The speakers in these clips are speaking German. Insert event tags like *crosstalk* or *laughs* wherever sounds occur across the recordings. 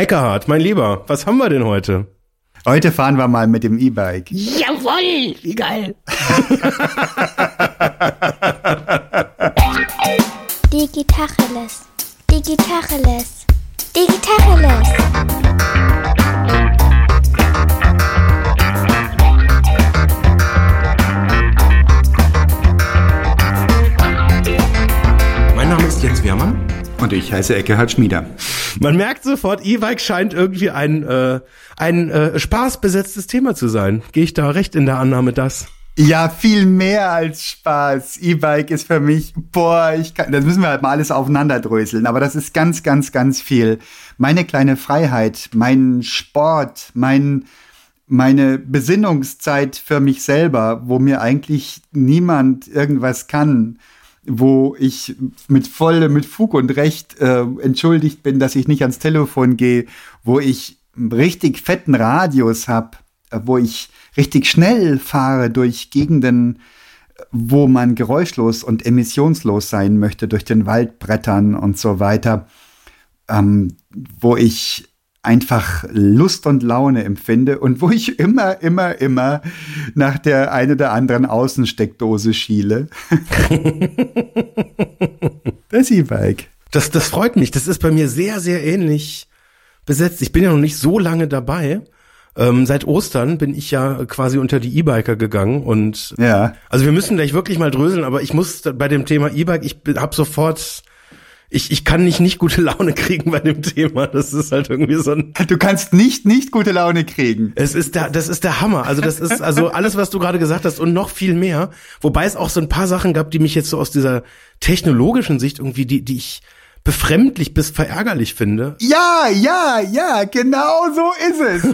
Eckhard, mein Lieber, was haben wir denn heute? Heute fahren wir mal mit dem E-Bike. Jawoll, wie geil. Digitacheles. Digitacheles. Digitacheles. Mein Name ist Jens Wehrmann. Und ich heiße Eckehard Schmieder. Man merkt sofort, E-Bike scheint irgendwie ein, äh, ein äh, spaßbesetztes Thema zu sein. Gehe ich da recht in der Annahme, dass? Ja, viel mehr als Spaß. E-Bike ist für mich, boah, ich kann, das müssen wir halt mal alles aufeinanderdröseln, aber das ist ganz, ganz, ganz viel. Meine kleine Freiheit, mein Sport, mein, meine Besinnungszeit für mich selber, wo mir eigentlich niemand irgendwas kann, wo ich mit voll, mit Fug und Recht äh, entschuldigt bin, dass ich nicht ans Telefon gehe, wo ich richtig fetten Radius habe, äh, wo ich richtig schnell fahre durch Gegenden, wo man geräuschlos und emissionslos sein möchte, durch den Wald brettern und so weiter, ähm, wo ich einfach Lust und Laune empfinde und wo ich immer, immer, immer nach der einen oder anderen Außensteckdose schiele. *laughs* das E-Bike. Das, das freut mich. Das ist bei mir sehr, sehr ähnlich besetzt. Ich bin ja noch nicht so lange dabei. Ähm, seit Ostern bin ich ja quasi unter die E-Biker gegangen und ja. also wir müssen gleich wirklich mal dröseln, aber ich muss bei dem Thema E-Bike, ich habe sofort ich, ich kann nicht nicht gute Laune kriegen bei dem Thema. Das ist halt irgendwie so ein. Du kannst nicht nicht gute Laune kriegen. Es ist der, das ist der Hammer. Also das ist also alles, was du gerade gesagt hast und noch viel mehr. Wobei es auch so ein paar Sachen gab, die mich jetzt so aus dieser technologischen Sicht irgendwie, die, die ich befremdlich bis verärgerlich finde. Ja, ja, ja, genau so ist es.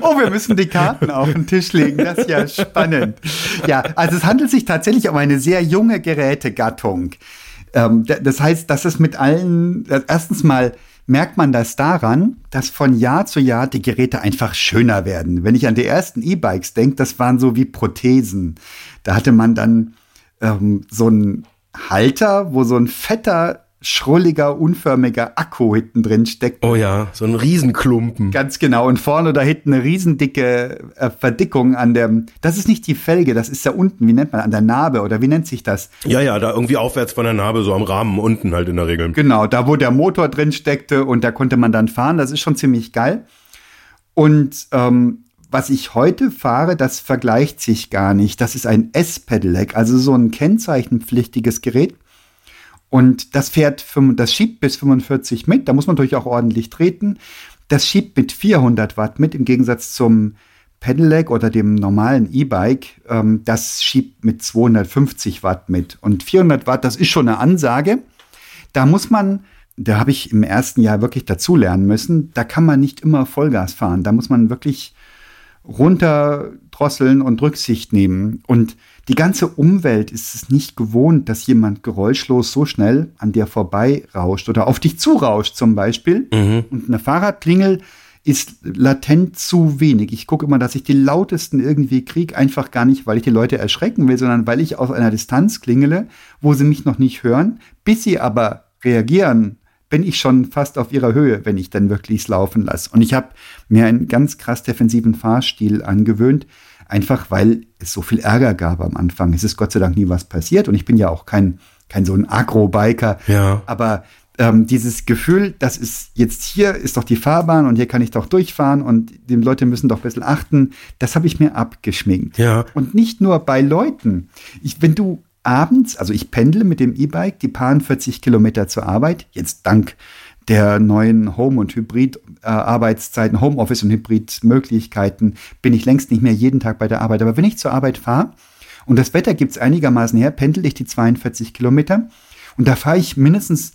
oh, wir müssen die Karten auf den Tisch legen. Das ist ja spannend. Ja, also es handelt sich tatsächlich um eine sehr junge Gerätegattung. Ähm, das heißt, dass es mit allen, erstens mal merkt man das daran, dass von Jahr zu Jahr die Geräte einfach schöner werden. Wenn ich an die ersten E-Bikes denke, das waren so wie Prothesen. Da hatte man dann ähm, so einen Halter, wo so ein fetter schrulliger, unförmiger Akku hinten drin steckt. Oh ja, so ein Riesenklumpen. Ganz genau. Und vorne da hinten eine riesendicke äh, Verdickung an der, das ist nicht die Felge, das ist da unten, wie nennt man, an der Narbe oder wie nennt sich das? Ja, ja, da irgendwie aufwärts von der Narbe, so am Rahmen unten halt in der Regel. Genau, da wo der Motor drin steckte und da konnte man dann fahren, das ist schon ziemlich geil. Und ähm, was ich heute fahre, das vergleicht sich gar nicht. Das ist ein S-Pedelec, also so ein kennzeichenpflichtiges Gerät und das fährt, das schiebt bis 45 mit. Da muss man natürlich auch ordentlich treten. Das schiebt mit 400 Watt mit, im Gegensatz zum Pedelec oder dem normalen E-Bike. Ähm, das schiebt mit 250 Watt mit. Und 400 Watt, das ist schon eine Ansage. Da muss man, da habe ich im ersten Jahr wirklich dazulernen müssen, da kann man nicht immer Vollgas fahren. Da muss man wirklich runterdrosseln und Rücksicht nehmen. Und die ganze Umwelt ist es nicht gewohnt, dass jemand geräuschlos so schnell an dir vorbei rauscht oder auf dich zurauscht zum Beispiel. Mhm. Und eine Fahrradklingel ist latent zu wenig. Ich gucke immer, dass ich die lautesten irgendwie kriege, einfach gar nicht, weil ich die Leute erschrecken will, sondern weil ich aus einer Distanz klingele, wo sie mich noch nicht hören, bis sie aber reagieren bin ich schon fast auf ihrer Höhe, wenn ich dann wirklich laufen lasse. Und ich habe mir einen ganz krass defensiven Fahrstil angewöhnt, einfach weil es so viel Ärger gab am Anfang. Es ist Gott sei Dank nie was passiert und ich bin ja auch kein, kein so ein Agro-Biker. Ja. Aber ähm, dieses Gefühl, das ist jetzt hier ist doch die Fahrbahn und hier kann ich doch durchfahren und die Leute müssen doch ein bisschen achten, das habe ich mir abgeschminkt. Ja. Und nicht nur bei Leuten. Ich, wenn du abends, also ich pendle mit dem E-Bike die paar 40 Kilometer zur Arbeit, jetzt dank der neuen Home- und Hybrid-Arbeitszeiten, Homeoffice- und Hybrid-Möglichkeiten, bin ich längst nicht mehr jeden Tag bei der Arbeit. Aber wenn ich zur Arbeit fahre und das Wetter gibt es einigermaßen her, pendel ich die 42 Kilometer und da fahre ich mindestens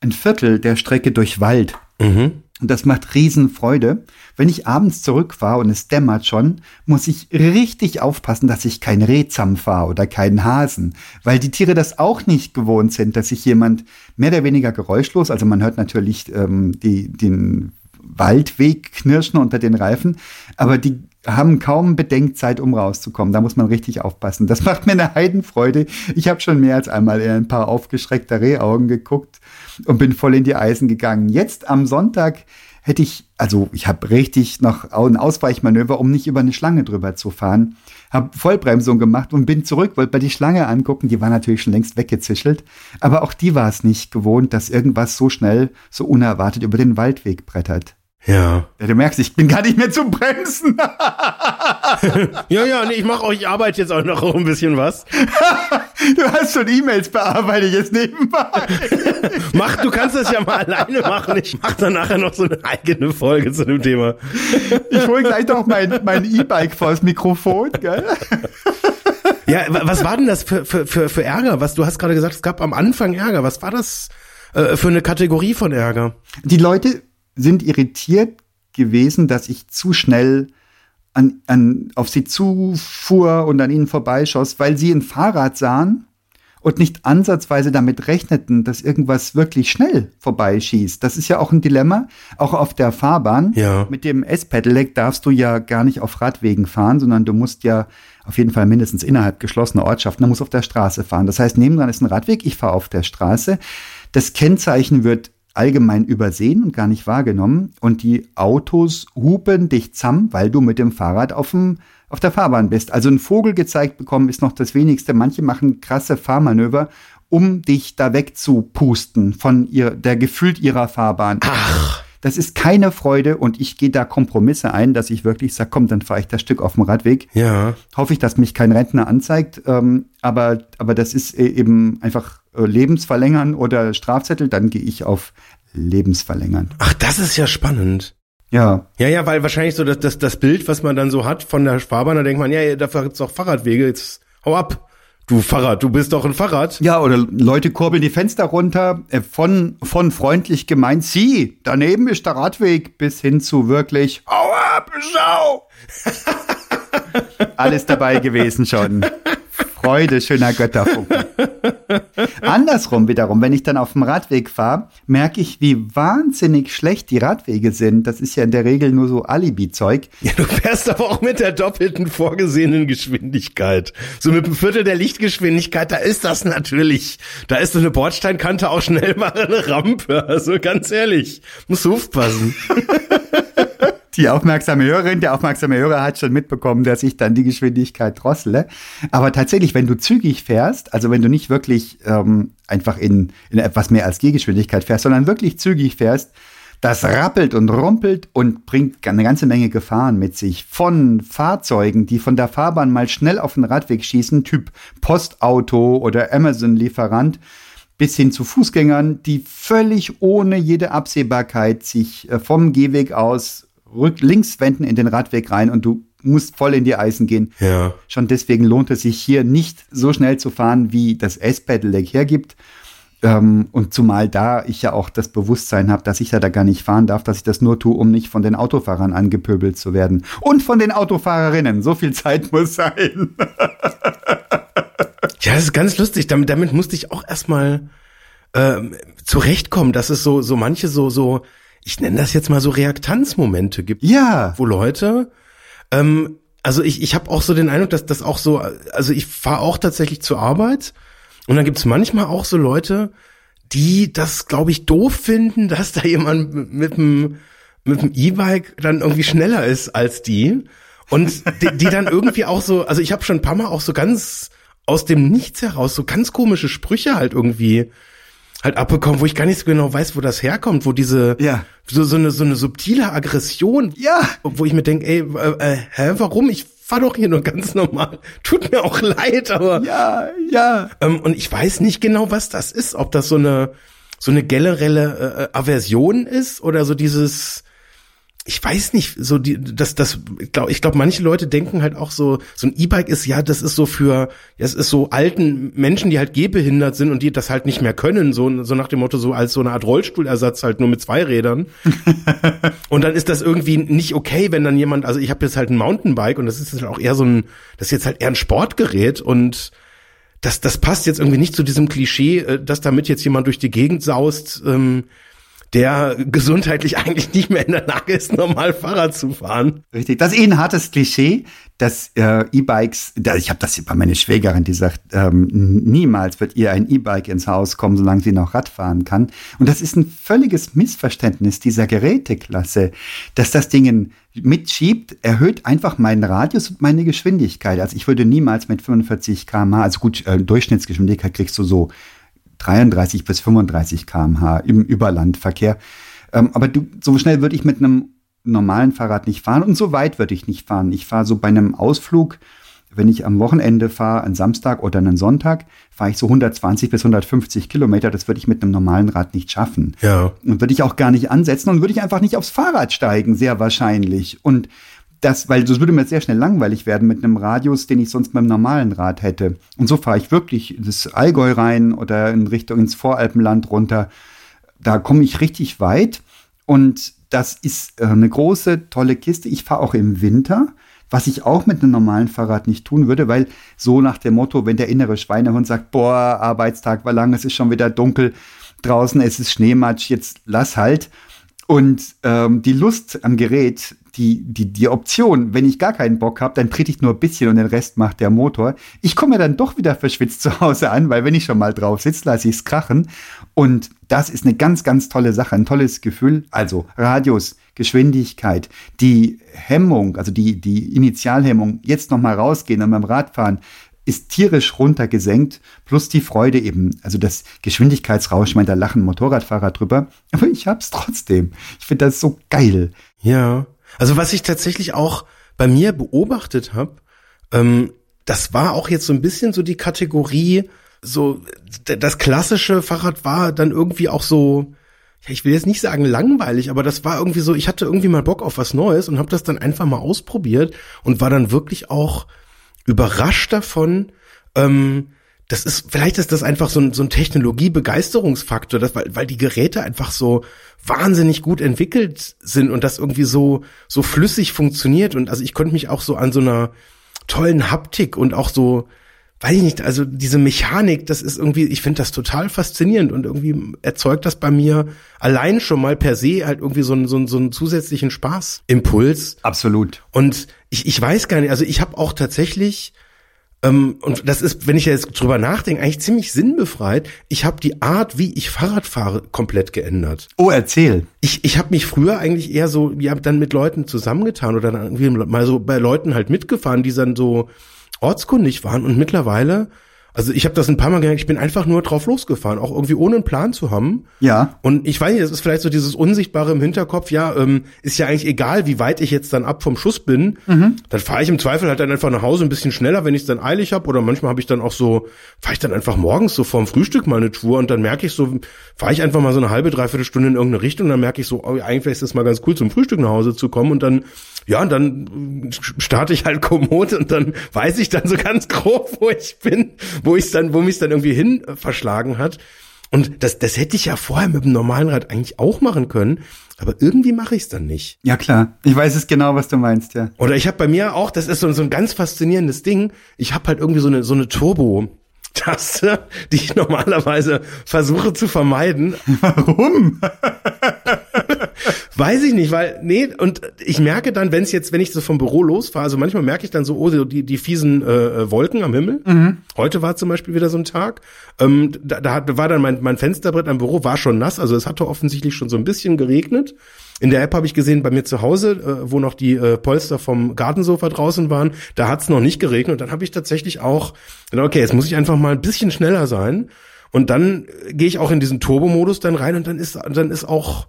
ein Viertel der Strecke durch Wald. Mhm. Und das macht Riesenfreude. Wenn ich abends zurückfahre und es dämmert schon, muss ich richtig aufpassen, dass ich kein Rehzamm fahre oder keinen Hasen, weil die Tiere das auch nicht gewohnt sind, dass sich jemand mehr oder weniger geräuschlos, also man hört natürlich ähm, die, den Waldweg knirschen unter den Reifen, aber die haben kaum Bedenkzeit, um rauszukommen. Da muss man richtig aufpassen. Das *laughs* macht mir eine Heidenfreude. Ich habe schon mehr als einmal eher ein paar aufgeschreckte Rehaugen geguckt und bin voll in die Eisen gegangen. Jetzt am Sonntag hätte ich, also ich habe richtig noch ein Ausweichmanöver, um nicht über eine Schlange drüber zu fahren. Habe Vollbremsung gemacht und bin zurück, wollte bei die Schlange angucken. Die war natürlich schon längst weggezischelt. Aber auch die war es nicht gewohnt, dass irgendwas so schnell, so unerwartet über den Waldweg brettert. Ja. ja du merkst, ich bin gar nicht mehr zum Bremsen. *laughs* ja, ja, nee, ich mache euch, ich arbeite jetzt auch noch ein bisschen was. du hast schon E-Mails bearbeitet jetzt nebenbei. *laughs* mach, du kannst das ja mal alleine machen. Ich mach dann nachher noch so eine eigene Folge zu dem Thema. ich hole gleich noch mein, mein E-Bike vors Mikrofon, gell? Ja, was war denn das für, für, für, für Ärger? Was du hast gerade gesagt, es gab am Anfang Ärger. Was war das äh, für eine Kategorie von Ärger? Die Leute sind irritiert gewesen, dass ich zu schnell an, an, auf sie zufuhr und an ihnen vorbeischoss, weil sie ein Fahrrad sahen und nicht ansatzweise damit rechneten, dass irgendwas wirklich schnell vorbeischießt. Das ist ja auch ein Dilemma, auch auf der Fahrbahn. Ja. Mit dem S-Pedelec darfst du ja gar nicht auf Radwegen fahren, sondern du musst ja auf jeden Fall mindestens innerhalb geschlossener Ortschaften, du musst auf der Straße fahren. Das heißt, nebendran ist ein Radweg, ich fahre auf der Straße. Das Kennzeichen wird allgemein übersehen und gar nicht wahrgenommen. Und die Autos hupen dich zusammen, weil du mit dem Fahrrad auf, dem, auf der Fahrbahn bist. Also ein Vogel gezeigt bekommen ist noch das wenigste. Manche machen krasse Fahrmanöver, um dich da wegzupusten von ihr, der gefühlt ihrer Fahrbahn. Ach. Das ist keine Freude und ich gehe da Kompromisse ein, dass ich wirklich sage, komm, dann fahre ich das Stück auf dem Radweg. Ja. Hoffe ich, dass mich kein Rentner anzeigt. Ähm, aber, aber das ist e-, eben einfach Lebensverlängern oder Strafzettel, dann gehe ich auf Lebensverlängern. Ach, das ist ja spannend. Ja. Ja, ja, weil wahrscheinlich so das, das, das Bild, was man dann so hat von der Fahrbahn, da denkt man, ja, dafür gibt's auch Fahrradwege, jetzt hau ab. Du Fahrrad, du bist doch ein Fahrrad. Ja, oder Leute kurbeln die Fenster runter, äh, von, von freundlich gemeint, sie, daneben ist der Radweg, bis hin zu wirklich, hau ab, Sau! *laughs* Alles dabei gewesen schon. Freude schöner Götterfunken. *laughs* Andersrum wiederum, wenn ich dann auf dem Radweg fahre, merke ich, wie wahnsinnig schlecht die Radwege sind. Das ist ja in der Regel nur so Alibi-Zeug. Ja, du fährst aber auch mit der doppelten vorgesehenen Geschwindigkeit. So mit einem Viertel der Lichtgeschwindigkeit, da ist das natürlich, da ist so eine Bordsteinkante auch schnell mal eine Rampe. Also ganz ehrlich, musst du aufpassen. *laughs* die aufmerksame Hörerin, der aufmerksame Hörer hat schon mitbekommen, dass ich dann die Geschwindigkeit drossele. Aber tatsächlich, wenn du zügig fährst, also wenn du nicht wirklich ähm, einfach in, in etwas mehr als Gehgeschwindigkeit fährst, sondern wirklich zügig fährst, das rappelt und rumpelt und bringt eine ganze Menge Gefahren mit sich. Von Fahrzeugen, die von der Fahrbahn mal schnell auf den Radweg schießen, Typ Postauto oder Amazon-Lieferant, bis hin zu Fußgängern, die völlig ohne jede Absehbarkeit sich äh, vom Gehweg aus rück links wenden in den Radweg rein und du musst voll in die Eisen gehen. Ja. Schon deswegen lohnt es sich hier nicht so schnell zu fahren, wie das S-Pedelec hergibt. Ähm, und zumal da ich ja auch das Bewusstsein habe, dass ich ja da gar nicht fahren darf, dass ich das nur tue, um nicht von den Autofahrern angepöbelt zu werden. Und von den Autofahrerinnen. So viel Zeit muss sein. *laughs* ja, das ist ganz lustig. Damit, damit musste ich auch erstmal ähm, zurechtkommen, dass es so, so manche so, so, ich nenne das jetzt mal so Reaktanzmomente gibt. Ja. Wo Leute, ähm, also ich, ich habe auch so den Eindruck, dass das auch so, also ich fahre auch tatsächlich zur Arbeit und dann gibt's manchmal auch so Leute, die das, glaube ich, doof finden, *laughs* dass da jemand mit dem mit dem E-Bike dann irgendwie schneller ist als die und die, die dann irgendwie auch so, also ich habe schon ein paar Mal auch so ganz aus dem Nichts heraus so ganz komische Sprüche halt irgendwie halt abbekommen, wo ich gar nicht so genau weiß, wo das herkommt, wo diese ja. so so eine so eine subtile Aggression, ja, wo ich mir denke, ey, äh, äh, hä, warum? Ich fahr doch hier nur ganz normal. Tut mir auch *laughs* leid, aber ja, ja. Ähm, und ich weiß nicht genau, was das ist, ob das so eine so eine generelle äh, Aversion ist oder so dieses ich weiß nicht, so die, das, das, ich glaube, ich glaub, manche Leute denken halt auch so, so ein E-Bike ist ja, das ist so für, es ist so alten Menschen, die halt gehbehindert sind und die das halt nicht mehr können, so, so nach dem Motto, so als so eine Art Rollstuhlersatz halt nur mit zwei Rädern. *laughs* und dann ist das irgendwie nicht okay, wenn dann jemand, also ich habe jetzt halt ein Mountainbike und das ist halt auch eher so ein, das ist jetzt halt eher ein Sportgerät und das, das passt jetzt irgendwie nicht zu diesem Klischee, äh, dass damit jetzt jemand durch die Gegend saust, ähm, der gesundheitlich eigentlich nicht mehr in der Lage ist, normal Fahrrad zu fahren. Richtig. Das ist eh ein hartes Klischee, dass äh, E-Bikes, da, ich habe das bei meiner Schwägerin, die sagt, ähm, niemals wird ihr ein E-Bike ins Haus kommen, solange sie noch Rad fahren kann. Und das ist ein völliges Missverständnis dieser Geräteklasse, dass das Ding mitschiebt, erhöht einfach meinen Radius und meine Geschwindigkeit. Also ich würde niemals mit 45 km/h, also gut, äh, Durchschnittsgeschwindigkeit kriegst du so 33 bis 35 km/h im Überlandverkehr. Ähm, aber du, so schnell würde ich mit einem normalen Fahrrad nicht fahren und so weit würde ich nicht fahren. Ich fahre so bei einem Ausflug, wenn ich am Wochenende fahre, einen Samstag oder einen Sonntag, fahre ich so 120 bis 150 Kilometer. Das würde ich mit einem normalen Rad nicht schaffen. Ja. Und würde ich auch gar nicht ansetzen und würde ich einfach nicht aufs Fahrrad steigen, sehr wahrscheinlich. Und das, weil das würde mir sehr schnell langweilig werden mit einem Radius, den ich sonst beim normalen Rad hätte. Und so fahre ich wirklich das Allgäu rein oder in Richtung ins Voralpenland runter. Da komme ich richtig weit und das ist äh, eine große, tolle Kiste. Ich fahre auch im Winter, was ich auch mit einem normalen Fahrrad nicht tun würde, weil so nach dem Motto, wenn der innere Schweinehund sagt, boah, Arbeitstag war lang, es ist schon wieder dunkel draußen, es ist Schneematsch, jetzt lass halt. Und ähm, die Lust am Gerät die, die, die Option, wenn ich gar keinen Bock habe, dann trete ich nur ein bisschen und den Rest macht der Motor. Ich komme dann doch wieder verschwitzt *laughs* zu Hause an, weil wenn ich schon mal drauf sitze, lasse ich es krachen. Und das ist eine ganz, ganz tolle Sache, ein tolles Gefühl. Also Radius, Geschwindigkeit, die Hemmung, also die, die Initialhemmung, jetzt nochmal rausgehen und beim Radfahren, ist tierisch runtergesenkt, plus die Freude eben, also das Geschwindigkeitsrausch, ich da lachen Motorradfahrer drüber, aber ich hab's trotzdem. Ich finde das so geil. Ja, also was ich tatsächlich auch bei mir beobachtet habe, ähm, das war auch jetzt so ein bisschen so die Kategorie, so das klassische Fahrrad war dann irgendwie auch so, ich will jetzt nicht sagen langweilig, aber das war irgendwie so, ich hatte irgendwie mal Bock auf was Neues und habe das dann einfach mal ausprobiert und war dann wirklich auch überrascht davon, ähm, das ist, vielleicht ist das einfach so ein, so ein Technologiebegeisterungsfaktor, das, weil, weil die Geräte einfach so wahnsinnig gut entwickelt sind und das irgendwie so, so flüssig funktioniert. Und also ich konnte mich auch so an so einer tollen Haptik und auch so, weiß ich nicht, also diese Mechanik, das ist irgendwie, ich finde das total faszinierend und irgendwie erzeugt das bei mir allein schon mal per se halt irgendwie so einen, so einen, so einen zusätzlichen Spaßimpuls. Absolut. Und ich, ich weiß gar nicht, also ich habe auch tatsächlich ähm, und das ist, wenn ich jetzt drüber nachdenke, eigentlich ziemlich sinnbefreit. Ich habe die Art, wie ich Fahrrad fahre, komplett geändert. Oh, erzähl. Ich, ich habe mich früher eigentlich eher so, ja, dann mit Leuten zusammengetan oder dann irgendwie mal so bei Leuten halt mitgefahren, die dann so ortskundig waren und mittlerweile also ich habe das ein paar Mal gemerkt, ich bin einfach nur drauf losgefahren, auch irgendwie ohne einen Plan zu haben. Ja. Und ich weiß nicht, das ist vielleicht so dieses Unsichtbare im Hinterkopf, ja, ähm, ist ja eigentlich egal, wie weit ich jetzt dann ab vom Schuss bin. Mhm. Dann fahre ich im Zweifel halt dann einfach nach Hause ein bisschen schneller, wenn ich es dann eilig habe. Oder manchmal habe ich dann auch so, fahre ich dann einfach morgens so vorm Frühstück mal eine Tour und dann merke ich so, fahre ich einfach mal so eine halbe, dreiviertel Stunde in irgendeine Richtung und dann merke ich so, oh, eigentlich ist das mal ganz cool zum Frühstück nach Hause zu kommen und dann ja, und dann starte ich halt Komoot und dann weiß ich dann so ganz grob, wo ich bin, wo ich dann, wo mich dann irgendwie hin verschlagen hat. Und das, das hätte ich ja vorher mit dem normalen Rad eigentlich auch machen können, aber irgendwie mache ich es dann nicht. Ja klar, ich weiß es genau, was du meinst, ja. Oder ich habe bei mir auch, das ist so, so ein ganz faszinierendes Ding. Ich habe halt irgendwie so eine so eine Turbo. Taste, *laughs* die ich normalerweise versuche zu vermeiden. *laughs* Warum? *laughs* Weiß ich nicht, weil, nee, und ich merke dann, wenn es jetzt, wenn ich so vom Büro losfahre, also manchmal merke ich dann so, oh, die, die fiesen äh, Wolken am Himmel. Mhm. Heute war zum Beispiel wieder so ein Tag. Ähm, da, da war dann mein, mein Fensterbrett am Büro, war schon nass, also es hatte offensichtlich schon so ein bisschen geregnet. In der App habe ich gesehen, bei mir zu Hause, äh, wo noch die äh, Polster vom Gartensofa draußen waren, da hat es noch nicht geregnet. Und dann habe ich tatsächlich auch, okay, jetzt muss ich einfach mal ein bisschen schneller sein. Und dann äh, gehe ich auch in diesen Turbo-Modus dann rein und dann ist, dann ist auch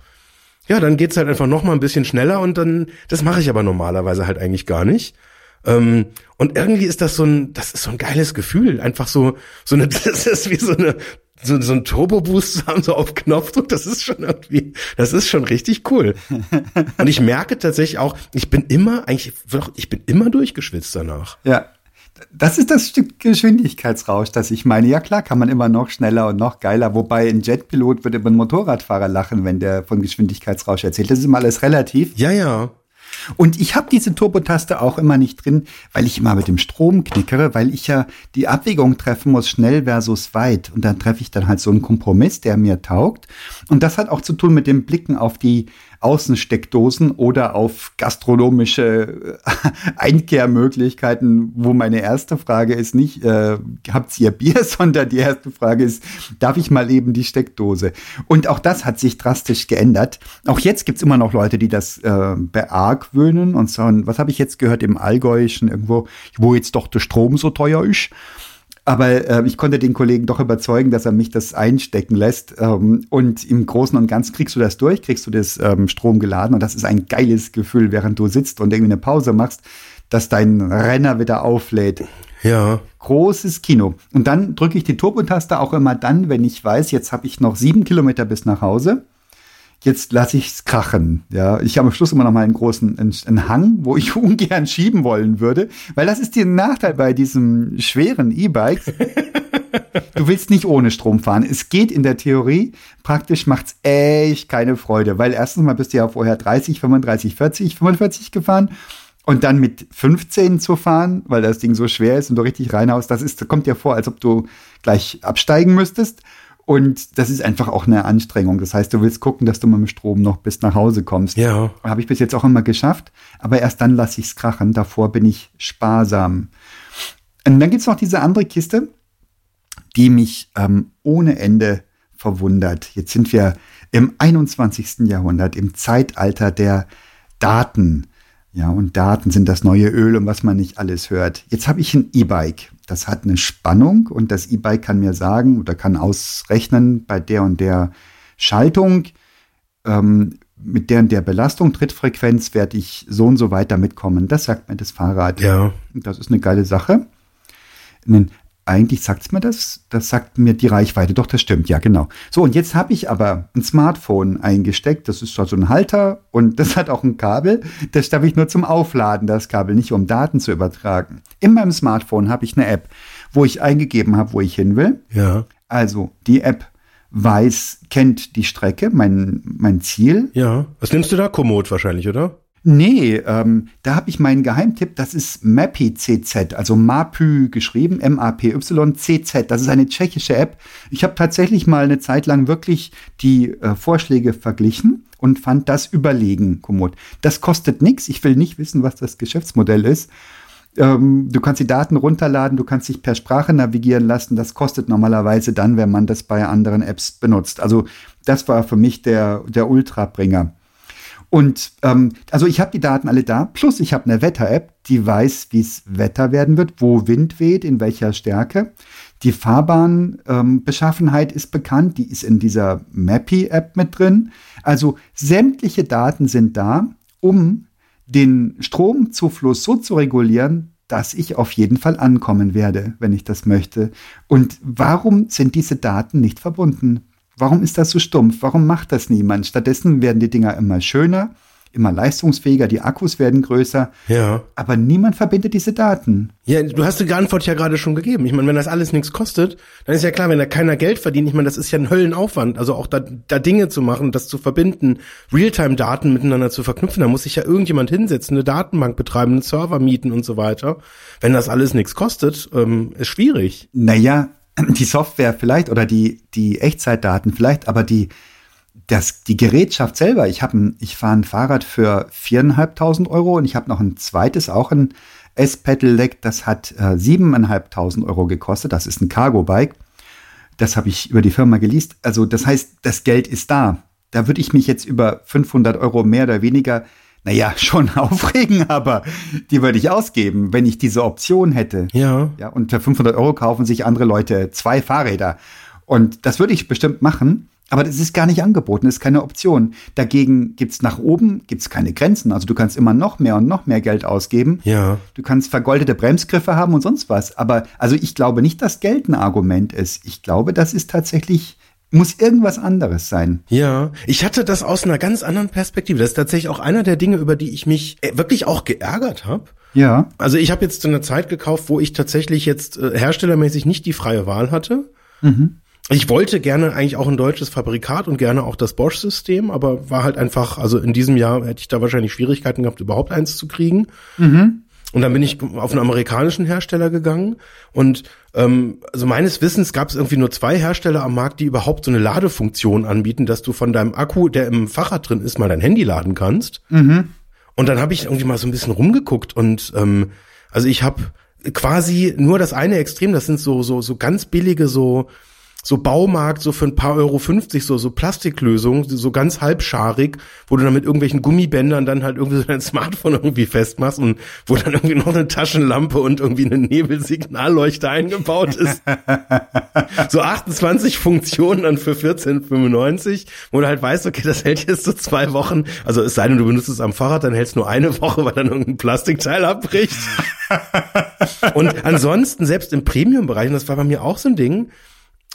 ja, dann geht's halt einfach noch mal ein bisschen schneller und dann, das mache ich aber normalerweise halt eigentlich gar nicht. Ähm, und irgendwie ist das so ein, das ist so ein geiles Gefühl, einfach so, so eine, *laughs* das ist wie so eine, so, so ein Turbo-Boost zu haben, so auf Knopfdruck, das ist schon irgendwie, das ist schon richtig cool. *laughs* Und ich merke tatsächlich auch, ich bin immer, eigentlich, ich bin immer durchgeschwitzt danach. Ja, das ist das Stück Geschwindigkeitsrausch, das ich meine. Ja klar, kann man immer noch schneller und noch geiler. Wobei ein Jetpilot würde über einen Motorradfahrer lachen, wenn der von Geschwindigkeitsrausch erzählt. Das ist immer alles relativ. Ja, ja. Und ich habe diese Turbotaste auch immer nicht drin, weil ich immer mit dem Strom knickere, weil ich ja die Abwägung treffen muss, schnell versus weit. Und dann treffe ich dann halt so einen Kompromiss, der mir taugt. Und das hat auch zu tun mit dem Blicken auf die Außensteckdosen oder auf gastronomische äh, *laughs* Einkehrmöglichkeiten, wo meine erste Frage ist nicht, äh, habt ihr Bier, *laughs* sondern die erste Frage ist, darf ich mal eben die Steckdose? Und auch das hat sich drastisch geändert. Auch jetzt gibt's immer noch Leute, die das äh, beargwöhnen und sagen, was habe ich jetzt gehört im Allgäuischen irgendwo, wo jetzt doch der Strom so teuer ist. Aber äh, ich konnte den Kollegen doch überzeugen, dass er mich das einstecken lässt. Ähm, und im Großen und Ganzen kriegst du das durch, kriegst du das ähm, Strom geladen. Und das ist ein geiles Gefühl, während du sitzt und irgendwie eine Pause machst, dass dein Renner wieder auflädt. Ja. Großes Kino. Und dann drücke ich die Turbo-Taste auch immer dann, wenn ich weiß, jetzt habe ich noch sieben Kilometer bis nach Hause jetzt lasse ich es krachen. Ja, ich habe am Schluss immer noch mal einen großen einen, einen Hang, wo ich *laughs* ungern schieben wollen würde, weil das ist der Nachteil bei diesem schweren E-Bike. *laughs* du willst nicht ohne Strom fahren. Es geht in der Theorie, praktisch macht's echt keine Freude, weil erstens mal bist du ja vorher 30, 35, 40, 45 gefahren und dann mit 15 zu fahren, weil das Ding so schwer ist und du richtig reinhaust, das ist, kommt dir vor, als ob du gleich absteigen müsstest. Und das ist einfach auch eine Anstrengung. Das heißt, du willst gucken, dass du mit dem Strom noch bis nach Hause kommst. Ja. Habe ich bis jetzt auch immer geschafft. Aber erst dann lasse ich es krachen. Davor bin ich sparsam. Und dann gibt's noch diese andere Kiste, die mich ähm, ohne Ende verwundert. Jetzt sind wir im 21. Jahrhundert, im Zeitalter der Daten. Ja, und Daten sind das neue Öl, um was man nicht alles hört. Jetzt habe ich ein E-Bike. Das hat eine Spannung und das E-Bike kann mir sagen oder kann ausrechnen bei der und der Schaltung, ähm, mit der und der Belastung, Trittfrequenz werde ich so und so weiter mitkommen. Das sagt mir das Fahrrad. Ja. Das ist eine geile Sache. Ein eigentlich sagt's mir das, das sagt mir die Reichweite. Doch, das stimmt, ja, genau. So, und jetzt habe ich aber ein Smartphone eingesteckt. Das ist so ein Halter und *laughs* das hat auch ein Kabel. Das darf ich nur zum Aufladen, das Kabel, nicht um Daten zu übertragen. In meinem Smartphone habe ich eine App, wo ich eingegeben habe, wo ich hin will. Ja. Also, die App weiß, kennt die Strecke, mein, mein Ziel. Ja. Was nimmst du da? Komoot wahrscheinlich, oder? Nee, ähm, da habe ich meinen Geheimtipp, das ist Mappy CZ, also Mapy geschrieben, M-A-P-Y C-Z. Das ist eine tschechische App. Ich habe tatsächlich mal eine Zeit lang wirklich die äh, Vorschläge verglichen und fand das überlegen, Komoot. Das kostet nichts. Ich will nicht wissen, was das Geschäftsmodell ist. Ähm, du kannst die Daten runterladen, du kannst dich per Sprache navigieren lassen. Das kostet normalerweise dann, wenn man das bei anderen Apps benutzt. Also das war für mich der, der Ultrabringer. Und ähm, also ich habe die Daten alle da, plus ich habe eine Wetter-App, die weiß, wie es Wetter werden wird, wo Wind weht, in welcher Stärke. Die Fahrbahnbeschaffenheit ähm, ist bekannt, die ist in dieser Mappy-App mit drin. Also sämtliche Daten sind da, um den Stromzufluss so zu regulieren, dass ich auf jeden Fall ankommen werde, wenn ich das möchte. Und warum sind diese Daten nicht verbunden? Warum ist das so stumpf? Warum macht das niemand? Stattdessen werden die Dinger immer schöner, immer leistungsfähiger, die Akkus werden größer. Ja. Aber niemand verbindet diese Daten. Ja, du hast die Antwort ja gerade schon gegeben. Ich meine, wenn das alles nichts kostet, dann ist ja klar, wenn da keiner Geld verdient, ich meine, das ist ja ein Höllenaufwand. Also auch da, da Dinge zu machen, das zu verbinden, Realtime-Daten miteinander zu verknüpfen, da muss sich ja irgendjemand hinsetzen, eine Datenbank betreiben, einen Server mieten und so weiter. Wenn das alles nichts kostet, ähm, ist schwierig. Naja, *clears throat* die Software vielleicht oder die, die Echtzeitdaten vielleicht, aber die, das, die Gerätschaft selber, ich habe ich fahre ein Fahrrad für viereinhalbtausend Euro und ich habe noch ein zweites, auch ein S-Pedelec, das hat äh, siebeneinhalbtausend Euro gekostet. Das ist ein Cargo-Bike. Das habe ich über die Firma geleast. Also das heißt, das Geld ist da. Da würde ich mich jetzt über 500 Euro mehr oder weniger naja, *laughs* schon aufregen, aber die würde ich ausgeben, wenn ich diese Option hätte. Ja. Ja, und für 500 Euro kaufen sich andere Leute zwei Fahrräder. Und das würde ich bestimmt machen, aber das ist gar nicht angeboten, ist keine Option. Dagegen gibt's nach oben, gibt's keine Grenzen. Also du kannst immer noch mehr und noch mehr Geld ausgeben. Ja. Du kannst vergoldete Bremsgriffe haben und sonst was. Aber also ich glaube nicht, dass Geld ein Argument ist. Ich glaube, das ist tatsächlich muss irgendwas anderes sein. Ja, ich hatte das aus einer ganz anderen Perspektive. Das ist tatsächlich auch einer der Dinge, über die ich mich äh, wirklich auch geärgert habe. Ja. Also ich habe jetzt zu einer Zeit gekauft, wo ich tatsächlich jetzt äh, herstellermäßig nicht die freie Wahl hatte. Mhm. Ich wollte gerne eigentlich auch ein deutsches Fabrikat und gerne auch das Bosch-System, aber war halt einfach, also in diesem Jahr hätte ich da wahrscheinlich Schwierigkeiten gehabt, überhaupt eins zu kriegen. Mhm. Und dann bin ich auf einen amerikanischen Hersteller gegangen und ähm, also meines Wissens gab es irgendwie nur zwei Hersteller am Markt, die überhaupt so eine Ladefunktion anbieten, dass du von deinem Akku, der im Fahrrad drin ist, mal dein Handy laden kannst. Mhm. Und dann habe ich irgendwie mal so ein bisschen rumgeguckt und ähm, also ich habe quasi nur das eine Extrem, das sind so so so ganz billige so so Baumarkt, so für ein paar Euro 50, so, so Plastiklösungen, so ganz halbscharig, wo du dann mit irgendwelchen Gummibändern dann halt irgendwie so dein *laughs* Smartphone irgendwie festmachst und wo dann irgendwie noch eine Taschenlampe und irgendwie eine Nebelsignalleuchte eingebaut ist. so 28 Funktionen dann für 14,95, wo du halt weißt, okay, das hält jetzt so zwei Wochen. Also es sei denn, du benutzt es am Fahrrad, dann hältst nur eine Woche, weil dann irgendein Plastikteil abbricht. *laughs* und ansonsten, selbst im Premium-Bereich, und das war bei mir auch so ein Ding,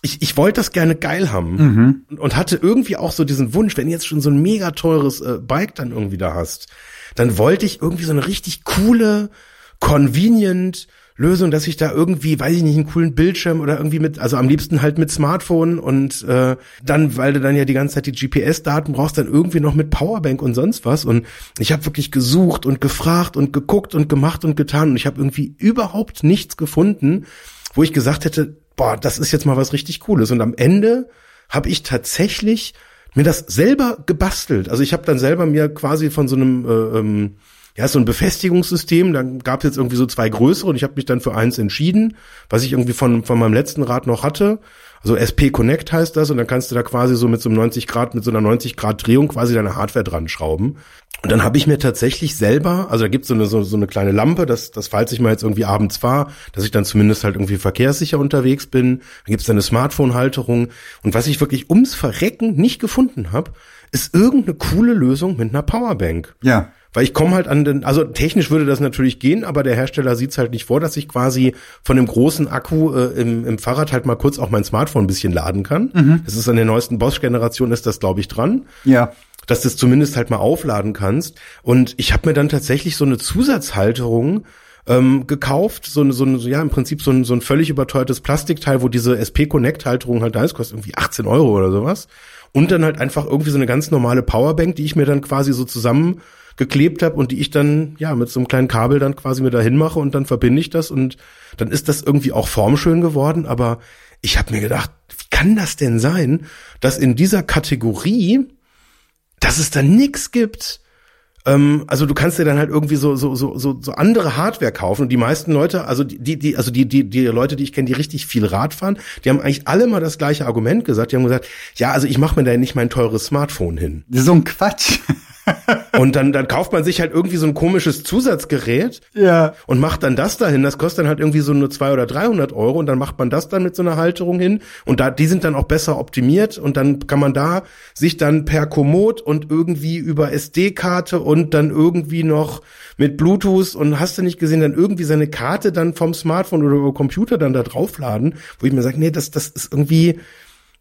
ich, ich wollte das gerne geil haben mhm. und hatte irgendwie auch so diesen Wunsch, wenn du jetzt schon so ein mega teures äh, Bike dann irgendwie da hast, dann wollte ich irgendwie so eine richtig coole, convenient Lösung, dass ich da irgendwie, weiß ich nicht, einen coolen Bildschirm oder irgendwie mit, also am liebsten halt mit Smartphone und äh, dann, weil du dann ja die ganze Zeit die GPS-Daten brauchst, dann irgendwie noch mit Powerbank und sonst was. Und ich habe wirklich gesucht und gefragt und geguckt und gemacht und getan und ich habe irgendwie überhaupt nichts gefunden, wo ich gesagt hätte, boah, das ist jetzt mal was richtig Cooles. Und am Ende habe ich tatsächlich mir das selber gebastelt. Also ich habe dann selber mir quasi von so einem äh, ähm, ja, so ein Befestigungssystem, dann gab es jetzt irgendwie so zwei größere und ich habe mich dann für eins entschieden, was ich irgendwie von, von meinem letzten Rad noch hatte. Also SP Connect heißt das und dann kannst du da quasi so mit so einem 90 Grad, mit so einer 90 Grad Drehung quasi deine Hardware dran schrauben. Und dann habe ich mir tatsächlich selber, also da gibt's so eine, so, so eine kleine Lampe, das, das falls ich mal jetzt irgendwie abends fahre, dass ich dann zumindest halt irgendwie verkehrssicher unterwegs bin. Dann gibt's da eine Smartphone-Halterung. Und was ich wirklich ums Verrecken nicht gefunden habe, ist irgendeine coole Lösung mit einer Powerbank. Ja. Weil ich komme halt an den, also technisch würde das natürlich gehen, aber der Hersteller sieht es halt nicht vor, dass ich quasi von dem großen Akku äh, im, im Fahrrad halt mal kurz auch mein Smartphone ein bisschen laden kann. Mhm. Das ist an der neuesten Bosch-Generation, ist das, glaube ich, dran. Ja dass du es zumindest halt mal aufladen kannst. Und ich habe mir dann tatsächlich so eine Zusatzhalterung ähm, gekauft, so so eine, ja, im Prinzip so ein, so ein völlig überteuertes Plastikteil, wo diese SP Connect Halterung halt da ist, kostet irgendwie 18 Euro oder sowas. Und dann halt einfach irgendwie so eine ganz normale Powerbank, die ich mir dann quasi so zusammen geklebt habe und die ich dann ja mit so einem kleinen Kabel dann quasi mir dahin mache und dann verbinde ich das und dann ist das irgendwie auch formschön geworden, aber ich habe mir gedacht, wie kann das denn sein, dass in dieser Kategorie dass es da nix gibt. Ähm, also du kannst dir dann halt irgendwie so so so so so andere Hardware kaufen und die meisten Leute, also die die also die die die Leute, die ich kenne, die richtig viel Rad fahren, die haben eigentlich alle mal das gleiche Argument gesagt. Die haben gesagt, ja, also ich mache mir da nicht mein teures Smartphone hin. So ein Quatsch. Und dann, dann kauft man sich halt irgendwie so ein komisches Zusatzgerät ja. und macht dann das dahin. Das kostet dann halt irgendwie so nur zwei oder 300 Euro und dann macht man das dann mit so einer Halterung hin und da, die sind dann auch besser optimiert und dann kann man da sich dann per Komoot und irgendwie über SD-Karte und dann irgendwie noch mit Bluetooth und hast du nicht gesehen, dann irgendwie seine Karte dann vom Smartphone oder über Computer dann da draufladen, wo ich mir sage, nee, das, das ist irgendwie,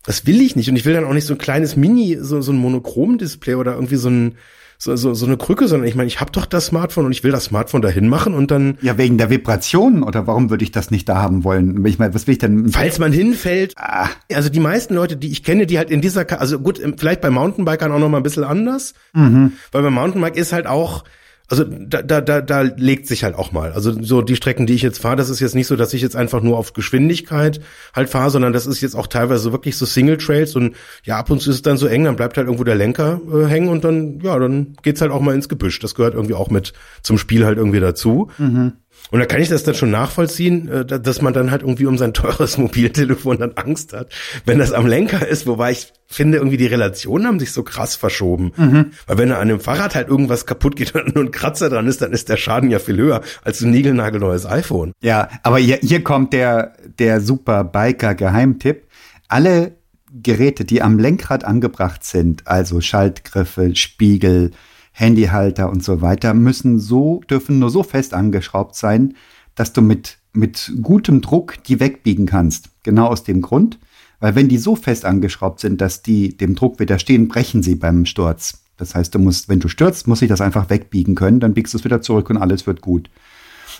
das will ich nicht. Und ich will dann auch nicht so ein kleines Mini, so, so ein Monochrom-Display oder irgendwie so ein, so, so, so eine Krücke, sondern ich meine, ich habe doch das Smartphone und ich will das Smartphone dahin machen und dann. Ja, wegen der Vibration oder warum würde ich das nicht da haben wollen? Ich meine, was will ich denn? Falls man hinfällt. Ah. Also die meisten Leute, die ich kenne, die halt in dieser, also gut, vielleicht bei Mountainbikern auch noch mal ein bisschen anders, mhm. weil beim Mountainbike ist halt auch, also da, da, da, da legt sich halt auch mal. Also so die Strecken, die ich jetzt fahre, das ist jetzt nicht so, dass ich jetzt einfach nur auf Geschwindigkeit halt fahre, sondern das ist jetzt auch teilweise wirklich so Single Trails und ja, ab und zu ist es dann so eng, dann bleibt halt irgendwo der Lenker äh, hängen und dann, ja, dann geht's halt auch mal ins Gebüsch. Das gehört irgendwie auch mit zum Spiel halt irgendwie dazu. Mhm. Und da kann ich das dann schon nachvollziehen, äh, dass man dann halt irgendwie um sein teures *laughs* Mobiltelefon dann Angst hat, wenn das am Lenker ist, wobei ich finde, irgendwie die Relationen haben sich so krass verschoben. Mhm. Weil wenn an dem Fahrrad halt irgendwas kaputt geht *laughs* und nur ein Kratzer dran ist, dann ist der Schaden ja viel höher als ein niegelnagelneues iPhone. Ja, aber hier, hier kommt der, der super Biker-Geheimtipp. Alle Geräte, die am Lenkrad angebracht sind, also Schaltgriffe, Spiegel, Handyhalter und so weiter, müssen so, dürfen nur so fest angeschraubt sein, dass du mit, mit gutem Druck die wegbiegen kannst. Genau aus dem Grund, weil wenn die so fest angeschraubt sind, dass die dem Druck widerstehen, brechen sie beim Sturz. Das heißt, du musst, wenn du stürzt, muss ich das einfach wegbiegen können, dann biegst du es wieder zurück und alles wird gut.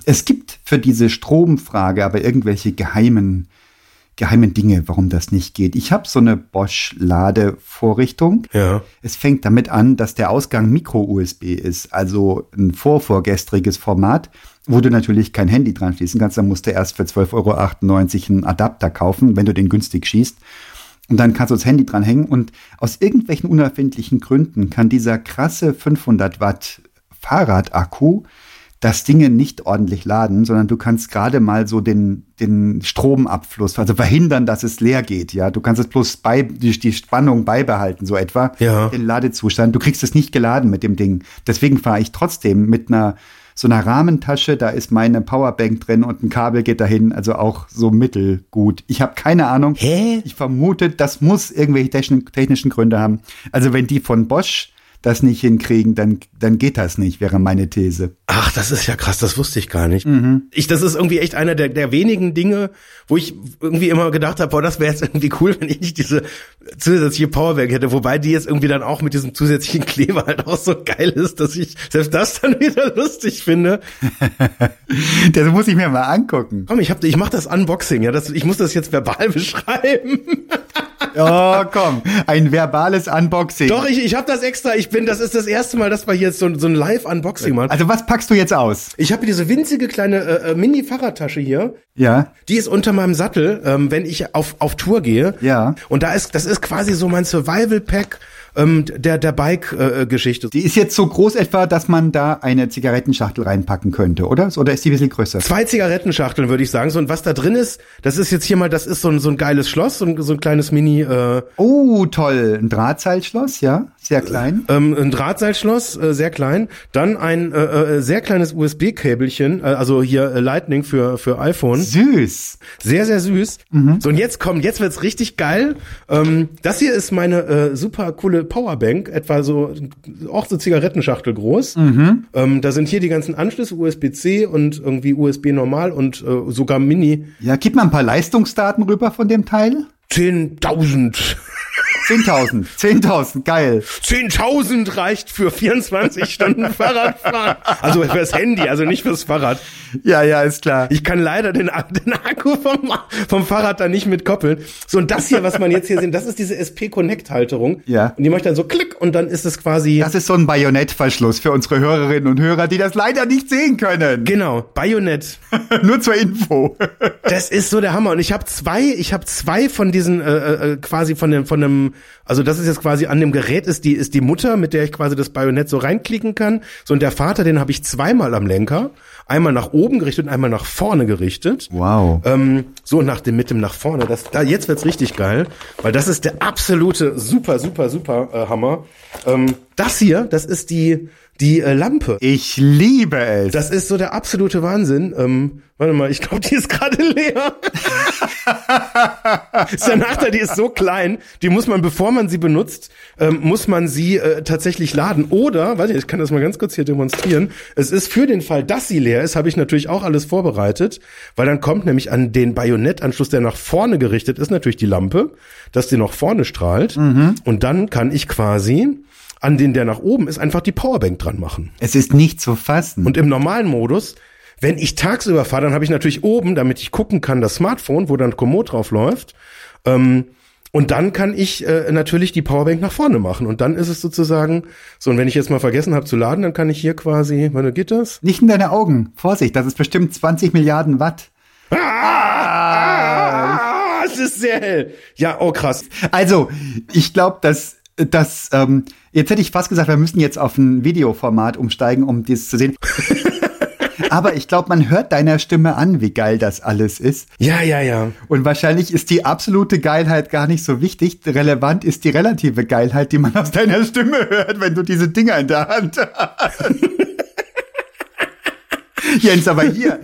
Es gibt für diese Stromfrage aber irgendwelche geheimen geheimen Dinge, warum das nicht geht. Ich habe so eine Bosch-Ladevorrichtung. Ja. Es fängt damit an, dass der Ausgang Micro-USB ist, also ein vorvorgestriges Format, wo du natürlich kein Handy dran schließen kannst. Dann musst du erst für 12,98 Euro einen Adapter kaufen, wenn du den günstig schießt. Und dann kannst du das Handy dranhängen und aus irgendwelchen unerfindlichen Gründen kann dieser krasse 500 Watt Fahrradakku das Ding nicht ordentlich laden, sondern du kannst gerade mal so den, den Stromabfluss, also verhindern, dass es leer geht. Ja, du kannst es bloß bei, die, die Spannung beibehalten, so etwa. Ja. Den Ladezustand. Du kriegst es nicht geladen mit dem Ding. Deswegen fahre ich trotzdem mit einer so einer Rahmentasche, da ist meine Powerbank drin und ein Kabel geht dahin, also auch so mittelgut. Ich habe keine Ahnung. Hä? Ich vermute, das muss irgendwelche technischen Gründe haben. Also wenn die von Bosch das nicht hinkriegen, dann, dann geht das nicht, wäre meine These. Ach, das ist ja krass, das wusste ich gar nicht. Ich, das ist irgendwie echt einer der, der wenigen Dinge, wo ich irgendwie immer gedacht habe, boah, das wäre jetzt irgendwie cool, wenn ich nicht diese zusätzliche Powerbank hätte, wobei die jetzt irgendwie dann auch mit diesem zusätzlichen *laughs* Kleber halt auch so geil ist, dass ich selbst das dann *laughs* wieder lustig finde. *laughs* Das muss ich mir mal angucken. Komm, ich hab, ich mach das Unboxing, ja, das, ich muss das jetzt verbal beschreiben. Oh, komm, ein verbales Unboxing. Doch, ich, ich habe das extra, ich bin, das ist das erste Mal, dass wir hier so, so ein Live-Unboxing machen. Also was packst du jetzt aus? Ich habe diese winzige kleine äh, äh, Mini-Fahrradtasche hier. Ja. Die ist unter meinem Sattel, ähm, wenn ich auf, auf Tour gehe. Ja. Und da ist, das ist quasi so mein Survival-Pack ähm, der, der Bike-Geschichte. Die ist jetzt so groß etwa, dass man da eine Zigarettenschachtel reinpacken könnte, oder? Oder ist die ein bisschen größer? Zwei Zigarettenschachteln, würde ich sagen. So, und was da drin ist, das ist jetzt hier mal, das ist so ein, so ein geiles Schloss, so ein, so ein kleines Mini, äh, Oh, toll. Ein Drahtseilschloss, ja. Sehr klein. ähm, ein Drahtseilschloss, äh, sehr klein. Dann ein äh, äh, sehr kleines USB-Käbelchen, äh, also hier äh, Lightning für, für iPhone. Süß. Sehr, sehr süß. So, und jetzt kommt, jetzt wird's richtig geil. Ähm, das hier ist meine äh, super coole Powerbank, etwa so, auch so Zigarettenschachtel groß. Ähm, da sind hier die ganzen Anschlüsse, USB-C und irgendwie USB normal und sogar Mini. Ja, gib mal ein paar Leistungsdaten rüber von dem Teil. 10.000. 10.000. 10.000, geil. 10.000 reicht für 24 Stunden Fahrradfahren. Also fürs Handy, also nicht fürs Fahrrad. Ja, ja, ist klar. Ich kann leider den, den Akku vom, vom Fahrrad da nicht mit koppeln. So, und das hier, was man jetzt hier sieht, das ist diese SP Connect Halterung. Ja. Und die macht dann so klick und dann ist es quasi, Das ist so ein Bajonettverschluss für unsere Hörerinnen und Hörer, die das leider nicht sehen können. genau, Bajonett. *laughs* Nur zur Info. Das ist so der Hammer. Und ich habe zwei, ich habe zwei von diesen, äh, äh, quasi von dem, von dem, also das ist jetzt quasi an dem Gerät ist die, ist die Mutter, mit der ich quasi das Bajonett so reinklicken kann. So, und der Vater, den habe ich zweimal am Lenker. Einmal nach oben gerichtet und einmal nach vorne gerichtet. Wow. Ähm, so nach dem mit dem nach vorne. Das, da jetzt wird's richtig geil, weil das ist der absolute super super super äh, Hammer. Ähm, das hier, das ist die die äh, Lampe. Ich liebe es. Das ist so der absolute Wahnsinn. Ähm, warte mal, ich glaube, die ist gerade leer. *laughs* ist der Nachteil, die ist so klein, die muss man, bevor man sie benutzt, ähm, muss man sie äh, tatsächlich laden. Oder, warte, ich kann das mal ganz kurz hier demonstrieren. Es ist für den Fall, dass sie leer ist, habe ich natürlich auch alles vorbereitet, weil dann kommt nämlich an den Bajonettanschluss, der nach vorne gerichtet ist, natürlich die Lampe, dass die nach vorne strahlt. Und dann kann ich quasi an den, der nach oben ist, einfach die Powerbank dran machen. es ist nicht zu fassen. Und im normalen Modus, wenn ich tagsüber fahre, dann habe ich natürlich oben, damit ich gucken kann, das Smartphone, wo dann Komoot drauf läuft. Ähm, und dann kann ich äh, natürlich die Powerbank nach vorne machen. Und dann ist es sozusagen so, und wenn ich jetzt mal vergessen habe zu laden, dann kann ich hier quasi, warte, geht das? nicht in deine Augen. Vorsicht, das ist bestimmt 20 Milliarden Watt. Ah, es ist sehr hell. Ja, oh krass. Also, ich glaube, dass das, ähm, jetzt hätte ich fast gesagt, wir müssen jetzt auf ein Videoformat umsteigen, um dies zu sehen. *laughs* Aber ich glaube, man hört deiner Stimme an, wie geil das alles ist. Ja, ja, ja. Und wahrscheinlich ist die absolute Geilheit gar nicht so wichtig. Relevant ist die relative Geilheit, die man aus deiner Stimme hört, wenn du diese Dinger in der Hand hast. *laughs* Jens, aber hier,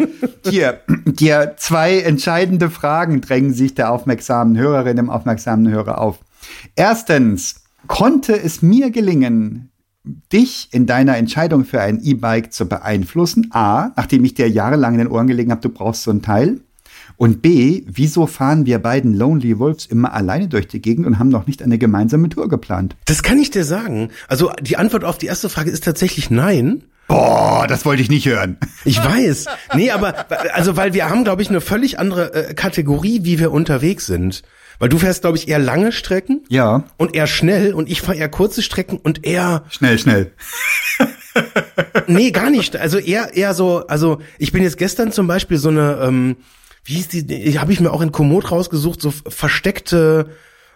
hier, hier zwei entscheidende Fragen drängen sich der aufmerksamen Hörerin, dem aufmerksamen Hörer auf. Erstens, konnte es mir gelingen, dich in deiner Entscheidung für ein E-Bike zu beeinflussen? A, nachdem ich dir jahrelang in den Ohren gelegen habe, du brauchst so ein Teil. Und B, wieso fahren wir beiden Lonely Wolves immer alleine durch die Gegend und haben noch nicht eine gemeinsame Tour geplant? Das kann ich dir sagen. Also die Antwort auf die erste Frage ist tatsächlich nein. Boah, das wollte ich nicht hören. Ich weiß. Nee, aber also weil wir haben, glaube ich, eine völlig andere äh, Kategorie, wie wir unterwegs sind. Weil du fährst, glaube ich, eher lange Strecken Ja, und eher schnell und ich fahre eher kurze Strecken und eher schnell, schnell. nee, gar nicht. Also eher eher so, also ich bin jetzt gestern zum Beispiel so eine, ähm, wie hieß die, habe ich mir auch in Komoot rausgesucht, so versteckte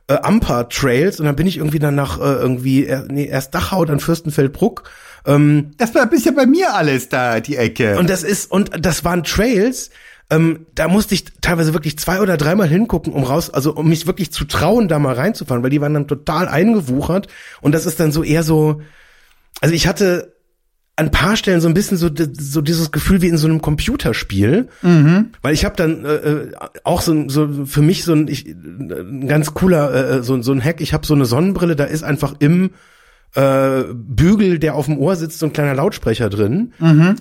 äh, Amper-Trails und dann bin ich irgendwie dann nach äh, irgendwie, äh, nee, erst Dachau, dann Fürstenfeldbruck ähm, Das war bisher bei mir alles da, die Ecke. Und das ist, und das waren Trails, ähm, da musste ich teilweise wirklich zwei oder dreimal hingucken, um raus, also um mich wirklich zu trauen, da mal reinzufahren, weil die waren dann total eingewuchert. Und das ist dann so eher so, also ich hatte an ein paar Stellen so ein bisschen so, so dieses Gefühl wie in so einem Computerspiel, weil ich habe dann äh, äh, auch so, so für mich so ein, ich, ein ganz cooler äh, so, so ein Hack. Ich habe so eine Sonnenbrille, da ist einfach im äh, Bügel, der auf dem Ohr sitzt, so ein kleiner Lautsprecher drin.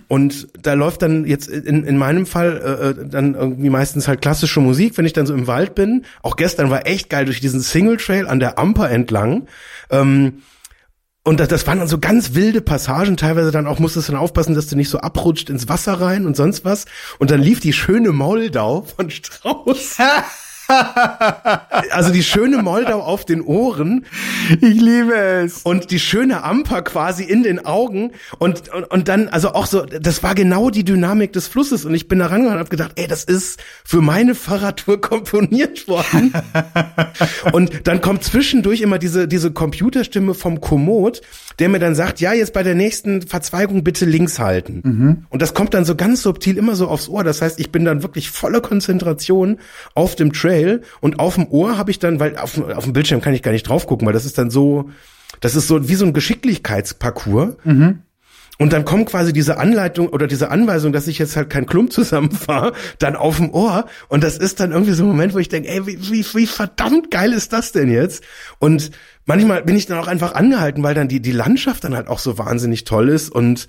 Und da läuft dann jetzt in, in meinem Fall äh, äh, dann irgendwie meistens halt klassische Musik, wenn ich dann so im Wald bin. Auch gestern war echt geil durch diesen Single Trail an der Amper entlang. Ähm, und das, das waren dann so ganz wilde Passagen, teilweise dann auch musstest du dann aufpassen, dass du nicht so abrutscht ins Wasser rein und sonst was. Und dann lief die schöne Moldau von Strauß. *laughs* also die schöne Moldau auf den Ohren ich liebe es. und die schöne Amper quasi in den Augen und, und, und dann, also auch so, das war genau die Dynamik des Flusses und ich bin da rangegangen und hab gedacht, ey, das ist für meine Fahrradtour *laughs* komponiert worden. und dann kommt zwischendurch immer diese, diese Computerstimme vom Komoot, der mir dann sagt, ja, jetzt bei der nächsten Verzweigung bitte links halten. Und das kommt dann so ganz subtil immer so aufs Ohr. Das heißt, ich bin dann wirklich volle Konzentration auf dem Trail und auf dem Ohr habe ich dann, weil auf, auf dem Bildschirm kann ich gar nicht drauf gucken, weil das ist dann so, das ist so wie so ein Geschicklichkeitsparcours. Und dann kommt quasi diese Anleitung oder diese Anweisung, dass ich jetzt halt kein Klump zusammenfahre, dann auf dem Ohr. Und das ist dann irgendwie so ein Moment, wo ich denke, ey, wie, wie, wie verdammt geil ist das denn jetzt? Und manchmal bin ich dann auch einfach angehalten, weil dann die, die Landschaft dann halt auch so wahnsinnig toll ist und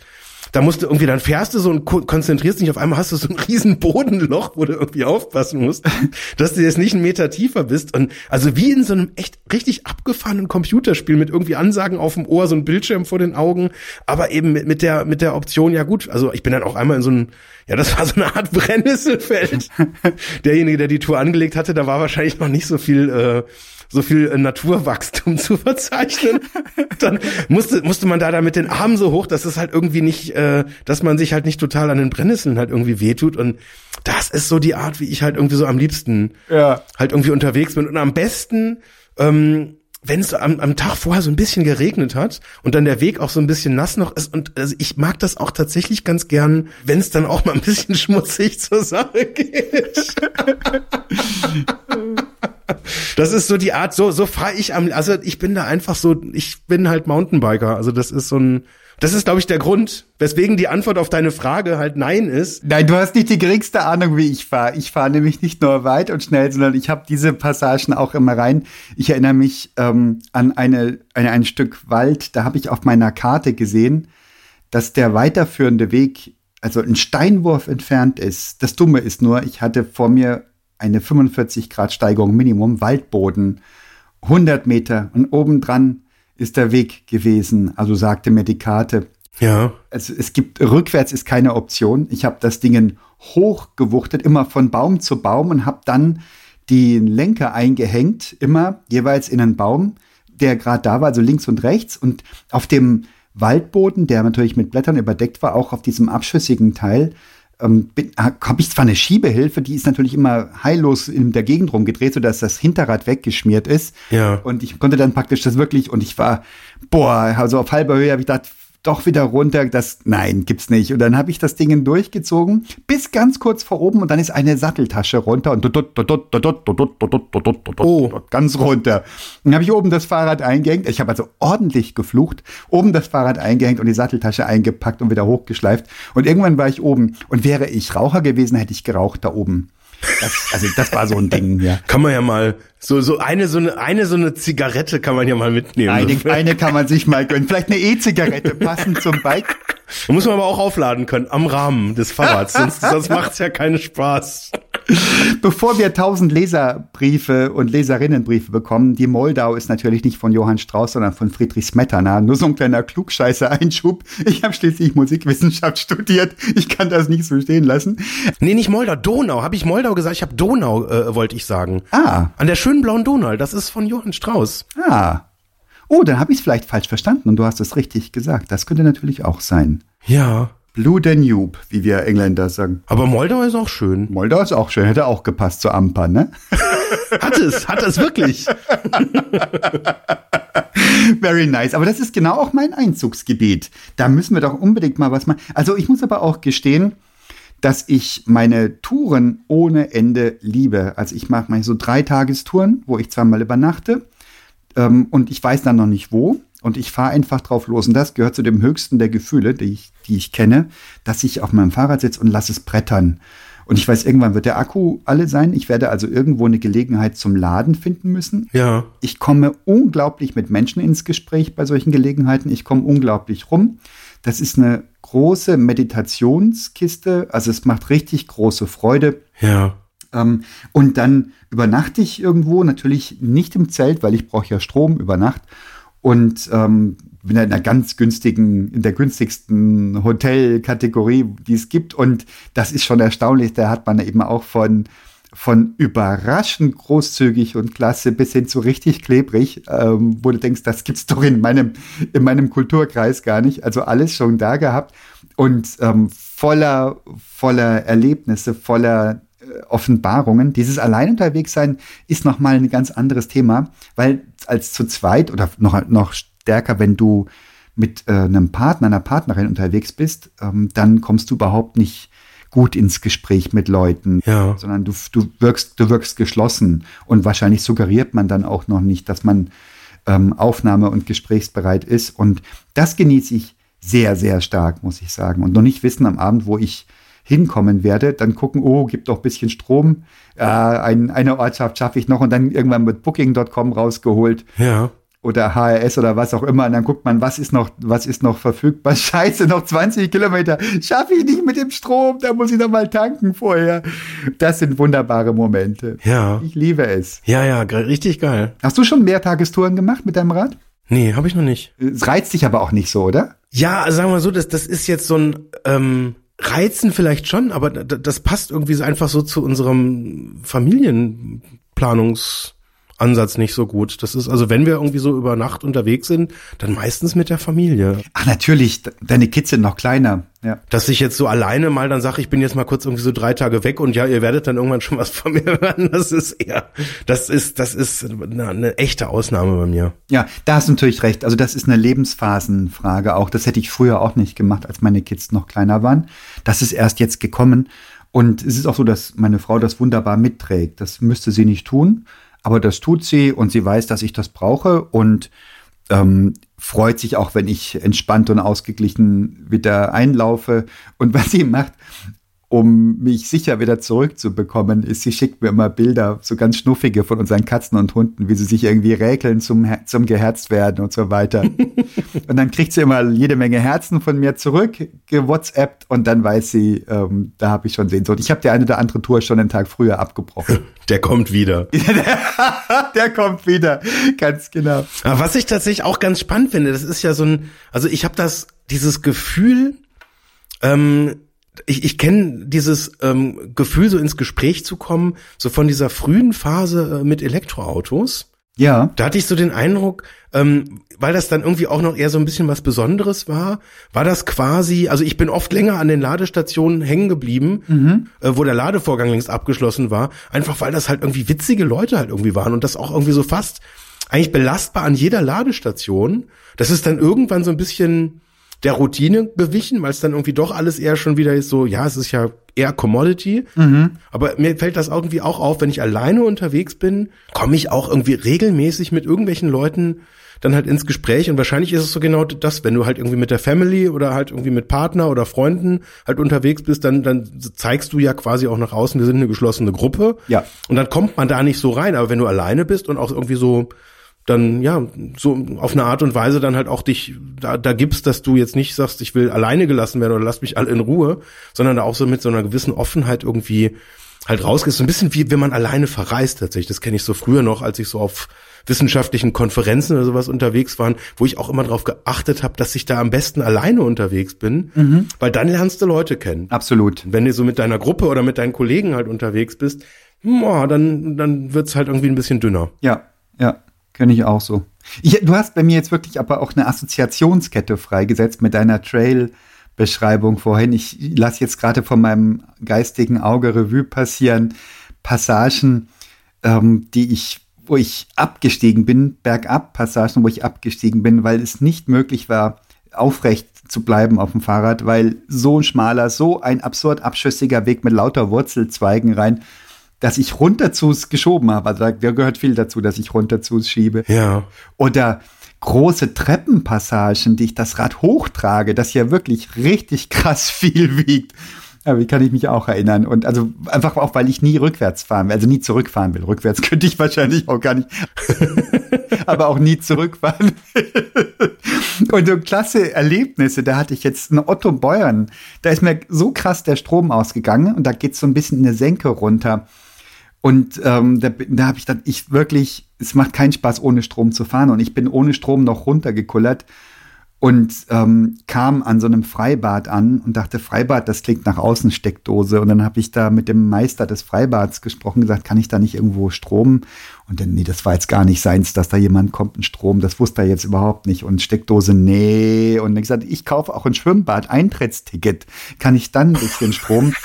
da musst du irgendwie, dann fährst du so und ko- konzentrierst dich, auf einmal hast du so ein riesen Bodenloch, wo du irgendwie aufpassen musst, *laughs* dass du jetzt nicht einen Meter tiefer bist. Und also wie in so einem echt richtig abgefahrenen Computerspiel mit irgendwie Ansagen auf dem Ohr, so ein Bildschirm vor den Augen, aber eben mit, mit der, mit der Option, ja gut, also ich bin dann auch einmal in so ein, ja, das war so eine Art *laughs* Brennnesselfeld. *laughs* Derjenige, der die Tour angelegt hatte, da war wahrscheinlich noch nicht so viel, äh, so viel äh, Naturwachstum *laughs* zu verzeichnen. Dann musste, musste man da, da mit den Armen so hoch, dass es halt irgendwie nicht, äh, dass man sich halt nicht total an den Brennnesseln halt irgendwie wehtut. Und das ist so die Art, wie ich halt irgendwie so am liebsten Ja. halt irgendwie unterwegs bin. Und am besten, ähm, wenn es am, am Tag vorher so ein bisschen geregnet hat und dann der Weg auch so ein bisschen nass noch ist. Und also ich mag das auch tatsächlich ganz gern, wenn es dann auch mal ein bisschen *laughs* schmutzig zur Sache geht. *laughs* Das ist so die Art, so, so fahre ich am, also ich bin da einfach so, ich bin halt Mountainbiker. Also das ist so ein, das ist, glaube ich, der Grund, weswegen die Antwort auf deine Frage halt nein ist. Nein, du hast nicht die geringste Ahnung, wie ich fahre. Ich fahre nämlich nicht nur weit und schnell, sondern ich habe diese Passagen auch immer rein. Ich erinnere mich ähm, an eine, eine, ein Stück Wald, da habe ich auf meiner Karte gesehen, dass der weiterführende Weg, also ein Steinwurf entfernt ist. Das Dumme ist nur, ich hatte vor mir eine 45 Grad Steigung Minimum, Waldboden, 100 Meter und obendran ist der Weg gewesen. Also sagte mir die Karte, Ja. also es gibt rückwärts ist keine Option. Ich habe das Ding hochgewuchtet, immer von Baum zu Baum und habe dann den Lenker eingehängt, immer jeweils in einen Baum, der gerade da war, also links und rechts. Und auf dem Waldboden, der natürlich mit Blättern überdeckt war, auch auf diesem abschüssigen Teil, ähm, habe ich zwar eine Schiebehilfe, die ist natürlich immer heillos in der Gegend rumgedreht, sodass das Hinterrad weggeschmiert ist. Ja. Und ich konnte dann praktisch das wirklich, und ich war, boah, also auf halber Höhe habe ich gedacht, doch wieder runter, das, nein, gibt's nicht. Und dann habe ich das Ding durchgezogen, bis ganz kurz vor oben und dann ist eine Satteltasche runter und oh. ganz runter. Dann habe ich oben das Fahrrad eingehängt, ich habe also ordentlich geflucht, oben das Fahrrad eingehängt und die Satteltasche eingepackt und wieder hochgeschleift. Und irgendwann war ich oben und wäre ich Raucher gewesen, hätte ich geraucht da oben. Das, also das war so ein Ding, ja. Kann man ja mal, so, so eine, so eine, eine, so eine Zigarette kann man ja mal mitnehmen. Eine, eine kann man sich mal gönnen. Vielleicht eine E-Zigarette passend zum Bike. *laughs* Muss man aber auch aufladen können, am Rahmen des Fahrrads, sonst, sonst macht's ja keinen Spaß. Bevor wir tausend Leserbriefe und Leserinnenbriefe bekommen, die Moldau ist natürlich nicht von Johann Strauss, sondern von Friedrich Smetana. Nur so ein kleiner Klugscheißer-Einschub. Ich habe schließlich Musikwissenschaft studiert. Ich kann das nicht so stehen lassen. Nee, nicht Moldau, Donau. Habe ich Moldau gesagt? Ich habe Donau, äh, wollte ich sagen. Ah. An der schönen blauen Donau. Das ist von Johann Strauss. Ah. Oh, dann habe ich es vielleicht falsch verstanden und du hast es richtig gesagt. Das könnte natürlich auch sein. Ja. Blue Danube, wie wir Engländer sagen. Aber Moldau ist auch schön. Moldau ist auch schön, hätte auch gepasst zur Amper, ne? *laughs* Hat es, hat es wirklich. *laughs* Very nice. Aber das ist genau auch mein Einzugsgebiet. Da müssen wir doch unbedingt mal was machen. Also ich muss aber auch gestehen, dass ich meine Touren ohne Ende liebe. Also ich mache mal so drei Tagestouren, wo ich zweimal übernachte. Ähm, und ich weiß dann noch nicht wo. Und ich fahre einfach drauf los. Und das gehört zu dem höchsten der Gefühle, die ich, die ich kenne, dass ich auf meinem Fahrrad sitze und lasse es brettern. Und ich weiß, irgendwann wird der Akku alle sein. Ich werde also irgendwo eine Gelegenheit zum Laden finden müssen. Ja. Ich komme unglaublich mit Menschen ins Gespräch bei solchen Gelegenheiten. Ich komme unglaublich rum. Das ist eine große Meditationskiste. Also es macht richtig große Freude. Ja. Ähm, und dann übernachte ich irgendwo, natürlich nicht im Zelt, weil ich brauche ja Strom über Nacht. Und ähm, bin in einer ganz günstigen, in der günstigsten Hotelkategorie, die es gibt. Und das ist schon erstaunlich. Da hat man eben auch von, von überraschend großzügig und klasse bis hin zu richtig klebrig, ähm, wo du denkst, das gibt's doch in meinem, in meinem Kulturkreis gar nicht. Also alles schon da gehabt und ähm, voller, voller Erlebnisse, voller Offenbarungen. Dieses Allein unterwegs sein ist nochmal ein ganz anderes Thema, weil als zu zweit oder noch, noch stärker, wenn du mit äh, einem Partner, einer Partnerin unterwegs bist, ähm, dann kommst du überhaupt nicht gut ins Gespräch mit Leuten, Ja. sondern du, du wirkst, du wirkst geschlossen und wahrscheinlich suggeriert man dann auch noch nicht, dass man ähm, aufnahme- und gesprächsbereit ist. Und das genieße ich sehr, sehr stark, muss ich sagen. Und noch nicht wissen am Abend, wo ich hinkommen werde, dann gucken, oh, gibt doch ein bisschen Strom, äh, ein, eine Ortschaft schaffe ich noch und dann irgendwann mit Booking.com rausgeholt Ja. oder HRS oder was auch immer und dann guckt man, was ist noch, was ist noch verfügbar? *laughs* Scheiße, noch 20 Kilometer, schaffe ich nicht mit dem Strom, da muss ich noch mal tanken vorher. Das sind wunderbare Momente. Ja. Ich liebe es. Ja, ja, richtig geil. Hast du schon Mehrtagestouren gemacht mit deinem Rad? Nee, habe ich noch nicht. Es reizt dich aber auch nicht so, oder? Ja, also sagen wir so, das, das ist jetzt so ein ähm, Reizen vielleicht schon, aber das passt irgendwie so einfach so zu unserem Familienplanungsansatz nicht so gut. Das ist also, wenn wir irgendwie so über Nacht unterwegs sind, dann meistens mit der Familie. Ach, natürlich, de- deine Kids sind noch kleiner. Ja. Dass ich jetzt so alleine mal dann sage, ich bin jetzt mal kurz irgendwie so drei Tage weg und ja, ihr werdet dann irgendwann schon was von *laughs* mir hören. Das ist eher, das ist, das ist eine, eine echte Ausnahme bei mir. Ja, da hast du natürlich recht. Also das ist eine Lebensphasenfrage auch. Das hätte ich früher auch nicht gemacht, als meine Kids noch kleiner waren. Das ist erst jetzt gekommen. Und es ist auch so, dass meine Frau das wunderbar mitträgt. Das müsste sie nicht tun, aber das tut sie und sie weiß, dass ich das brauche und ähm, freut sich auch, wenn ich entspannt und ausgeglichen wieder einlaufe. Und was sie macht, um mich sicher wieder zurückzubekommen, ist, sie schickt mir immer Bilder, so ganz schnuffige von unseren Katzen und Hunden, wie sie sich irgendwie räkeln zum, zum geherzt werden und so weiter. *laughs* und dann kriegt sie immer jede Menge Herzen von mir zurück, gewhatsappt und dann weiß sie, ähm, da habe ich schon Sehnsucht. Ich habe die eine oder andere Tour schon einen Tag früher abgebrochen. *laughs* Der kommt wieder. *laughs* Der kommt wieder, ganz genau. Aber was ich tatsächlich auch ganz spannend finde, das ist ja so ein, also ich habe das, dieses Gefühl, ähm, ich, ich kenne dieses ähm, Gefühl, so ins Gespräch zu kommen, so von dieser frühen Phase äh, mit Elektroautos. Ja, Da hatte ich so den Eindruck, ähm, weil das dann irgendwie auch noch eher so ein bisschen was Besonderes war, war das quasi, also ich bin oft länger an den Ladestationen hängen geblieben, äh, wo der Ladevorgang längst abgeschlossen war, einfach weil das halt irgendwie witzige Leute halt irgendwie waren und das auch irgendwie so fast eigentlich belastbar an jeder Ladestation. Das ist dann irgendwann so ein bisschen der Routine gewichen, weil es dann irgendwie doch alles eher schon wieder ist so, ja, es ist ja eher Commodity. Aber mir fällt das irgendwie auch auf, wenn ich alleine unterwegs bin, komme ich auch irgendwie regelmäßig mit irgendwelchen Leuten dann halt ins Gespräch und wahrscheinlich ist es so genau das, wenn du halt irgendwie mit der Family oder halt irgendwie mit Partner oder Freunden halt unterwegs bist, dann, dann zeigst du ja quasi auch nach außen, wir sind eine geschlossene Gruppe. Ja. Und dann kommt man da nicht so rein. Aber wenn du alleine bist und auch irgendwie so dann ja so auf eine Art und Weise dann halt auch dich da, da gibst, dass du jetzt nicht sagst, ich will alleine gelassen werden oder lass mich alle in Ruhe, sondern da auch so mit so einer gewissen Offenheit irgendwie halt rausgehst, so ein bisschen wie wenn man alleine verreist tatsächlich. Das kenne ich so früher noch, als ich so auf wissenschaftlichen Konferenzen oder sowas unterwegs waren, wo ich auch immer darauf geachtet habe, dass ich da am besten alleine unterwegs bin, mhm. weil dann lernst du Leute kennen. Absolut. Wenn du so mit deiner Gruppe oder mit deinen Kollegen halt unterwegs bist, boah, dann dann wird's halt irgendwie ein bisschen dünner. Ja, ja, kenne ich auch so. Ich, du hast bei mir jetzt wirklich aber auch eine Assoziationskette freigesetzt mit deiner Trail Beschreibung vorhin. Ich lasse jetzt gerade von meinem geistigen Auge Revue passieren Passagen, ähm, die ich, wo ich abgestiegen bin, bergab Passagen, wo ich abgestiegen bin, weil es nicht möglich war, aufrecht zu bleiben auf dem Fahrrad, weil so ein schmaler, so ein absurd abschüssiger Weg mit lauter Wurzelzweigen rein, dass ich runter zu geschoben habe. Also da gehört viel dazu, dass ich runter zu schiebe. Ja. Oder große Treppenpassagen, die ich das Rad hochtrage, das ja wirklich richtig *laughs* krass viel wiegt. Ja, wie kann ich mich auch erinnern? Und also einfach auch, weil ich nie rückwärts fahren will, also nie zurückfahren will. Rückwärts *laughs* könnte ich wahrscheinlich auch gar nicht, *laughs* aber auch nie zurückfahren. und so klasse Erlebnisse, da hatte ich jetzt einen Otto Beuern, da ist mir so krass der Strom ausgegangen und da geht so ein bisschen eine Senke runter. Und ähm, da, da habe ich dann, ich wirklich, es macht keinen Spaß, ohne Strom zu fahren. Und ich bin ohne Strom noch runtergekullert und ähm, kam an so einem Freibad an und dachte, Freibad, das klingt nach Außensteckdose. Und dann habe ich da mit dem Meister des Freibads gesprochen, gesagt, kann ich da nicht irgendwo Strom? Und dann, nee, das war jetzt gar nicht seins, dass da jemand kommt, ein Strom, das wusste er jetzt überhaupt nicht. Und Steckdose, nee. Und dann gesagt, ich kaufe auch ein Schwimmbad, Eintrittsticket. Kann ich dann ein bisschen Strom? *laughs*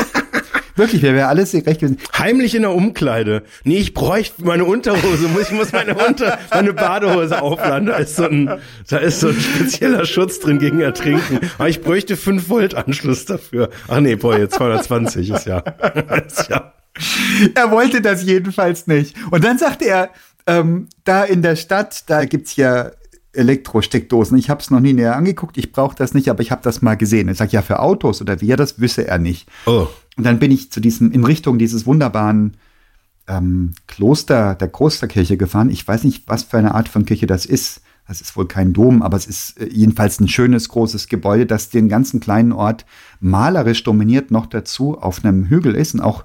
Wirklich, wäre alles recht gewesen. Heimlich in der Umkleide. Nee, ich bräuchte meine Unterhose. Ich muss meine, Unter meine Badehose aufladen. Da ist, so ein, da ist so ein spezieller Schutz drin gegen Ertrinken. Aber ich bräuchte 5 Volt Anschluss dafür. Ach nee, boah, jetzt 220 ist ja. *laughs* ist ja. Er wollte das jedenfalls nicht. Und dann sagte er, ähm, da in der Stadt, da gibt's ja Elektrosteckdosen. Ich habe es noch nie näher angeguckt, ich brauche das nicht, aber ich habe das mal gesehen. Ich sage, ja, für Autos oder wie, ja, das wüsste er nicht. Oh. Und dann bin ich zu diesem, in Richtung dieses wunderbaren ähm, Kloster, der Klosterkirche gefahren. Ich weiß nicht, was für eine Art von Kirche das ist. Das ist wohl kein Dom, aber es ist äh, jedenfalls ein schönes, großes Gebäude, das den ganzen kleinen Ort malerisch dominiert, noch dazu auf einem Hügel ist. Und auch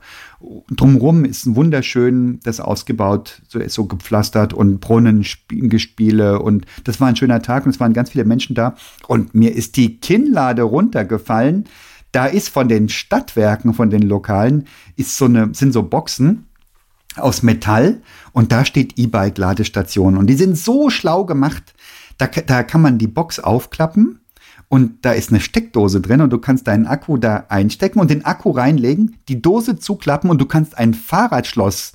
drumherum ist ein wunderschön, das ausgebaut, so, so gepflastert und Brunnengespiele. Und das war ein schöner Tag und es waren ganz viele Menschen da. Und mir ist die Kinnlade runtergefallen. Da ist von den Stadtwerken, von den Lokalen, ist so eine, sind so Boxen aus Metall und da steht E-Bike-Ladestation. Und die sind so schlau gemacht, da, da kann man die Box aufklappen und da ist eine Steckdose drin und du kannst deinen Akku da einstecken und den Akku reinlegen, die Dose zuklappen und du kannst ein Fahrradschloss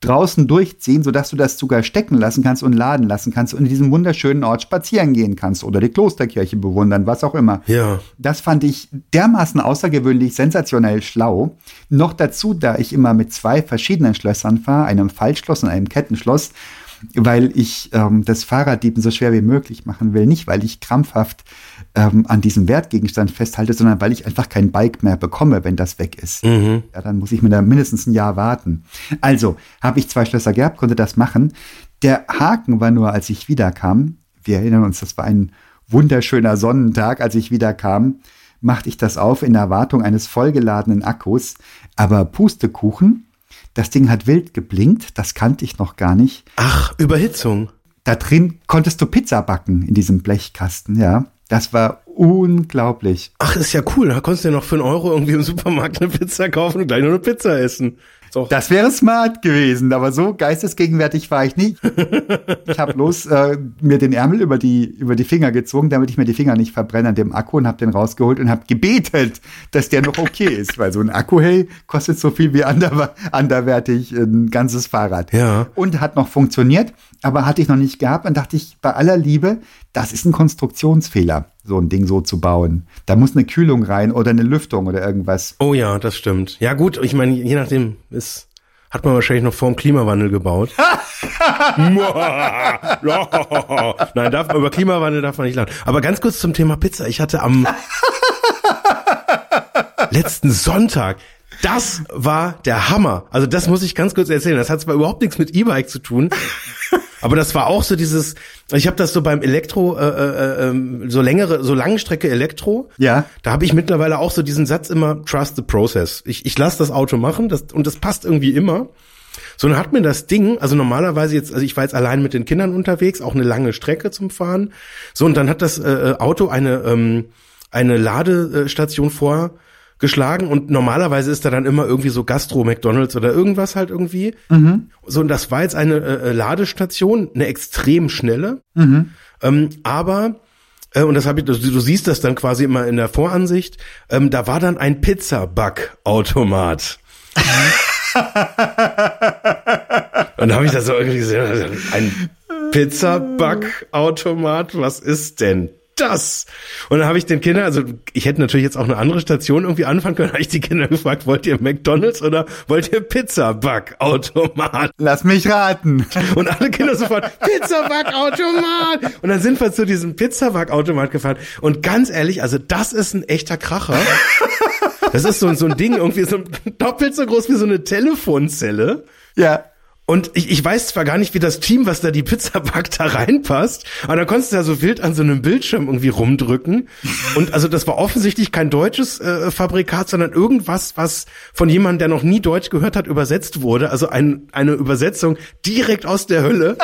draußen durchziehen, sodass du das sogar stecken lassen kannst und laden lassen kannst und in diesem wunderschönen Ort spazieren gehen kannst oder die Klosterkirche bewundern, was auch immer. Ja. Das fand ich dermaßen außergewöhnlich, sensationell schlau. Noch dazu, da ich immer mit zwei verschiedenen Schlössern fahre, einem Fallschloss und einem Kettenschloss, weil ich ähm, das Fahrraddieben so schwer wie möglich machen will. Nicht, weil ich krampfhaft ähm, an diesem Wertgegenstand festhalte, sondern weil ich einfach kein Bike mehr bekomme, wenn das weg ist. Mhm. Ja, dann muss ich mir da mindestens ein Jahr warten. Also habe ich zwei Schlösser gehabt, konnte das machen. Der Haken war nur, als ich wiederkam, wir erinnern uns, das war ein wunderschöner Sonnentag, als ich wiederkam, machte ich das auf in Erwartung eines vollgeladenen Akkus. Aber Pustekuchen, das Ding hat wild geblinkt, das kannte ich noch gar nicht. Ach, Überhitzung. Da drin konntest du Pizza backen in diesem Blechkasten, ja. Das war unglaublich. Ach, ist ja cool. Da konntest du ja noch für einen Euro irgendwie im Supermarkt eine Pizza kaufen und gleich nur eine Pizza essen. Das wäre smart gewesen, aber so geistesgegenwärtig war ich nicht. *laughs* ich habe bloß äh, mir den Ärmel über die, über die Finger gezogen, damit ich mir die Finger nicht verbrenne an dem Akku und habe den rausgeholt und habe gebetet, dass der noch okay ist, weil so ein Akku, hey, kostet so viel wie ander, anderwertig ein ganzes Fahrrad. Ja. Und hat noch funktioniert, aber hatte ich noch nicht gehabt und dachte ich bei aller Liebe, das ist ein Konstruktionsfehler so ein Ding so zu bauen. Da muss eine Kühlung rein oder eine Lüftung oder irgendwas. Oh ja, das stimmt. Ja gut, ich meine, je nachdem ist hat man wahrscheinlich noch vor dem Klimawandel gebaut. *laughs* Nein, darf, über Klimawandel darf man nicht lachen. Aber ganz kurz zum Thema Pizza. Ich hatte am *laughs* letzten Sonntag das war der Hammer. Also das muss ich ganz kurz erzählen. Das hat zwar überhaupt nichts mit E-Bike zu tun, Aber das war auch so dieses, ich habe das so beim Elektro, äh, äh, äh, so längere, so Langstrecke Elektro. Ja. Da habe ich mittlerweile auch so diesen Satz immer, trust the process. Ich, ich lasse das Auto machen das, und das passt irgendwie immer. So, dann hat mir das Ding, also normalerweise jetzt, also ich war jetzt allein mit den Kindern unterwegs, auch eine lange Strecke zum Fahren. So, und dann hat das äh, Auto eine, ähm, eine Ladestation vorgeschlagen und normalerweise ist da dann immer irgendwie so Gastro, McDonalds oder irgendwas halt irgendwie. So, und das war jetzt eine äh, Ladestation, eine extrem schnelle. Ähm, aber äh, und das habe ich, du, du siehst das dann quasi immer in der Voransicht. Ähm, da war dann ein Pizzabackautomat. *laughs* Und da habe ich das so irgendwie gesehen, ein Pizzabackautomat, was ist denn das? Und dann habe ich den Kindern, also ich hätte natürlich jetzt auch eine andere Station irgendwie anfangen können, *laughs* habe ich die Kinder gefragt, wollt ihr McDonalds oder wollt ihr Pizzabackautomat? Lass mich raten. Und alle Kinder sofort, *laughs* Pizzabackautomat! Und dann sind wir zu diesem Pizzabackautomat gefahren. Und ganz ehrlich, also das ist ein echter Kracher. Das ist so, so ein Ding, irgendwie so *laughs* doppelt so groß wie so eine Telefonzelle. Ja. Und ich, ich weiß zwar gar nicht, wie das Team, was da die Pizza backt, da reinpasst, aber da konntest du ja so wild an so einem Bildschirm irgendwie rumdrücken. Und also das war offensichtlich kein deutsches äh, Fabrikat, sondern irgendwas, was von jemandem, der noch nie Deutsch gehört hat, übersetzt wurde. Also ein, eine Übersetzung direkt aus der Hölle.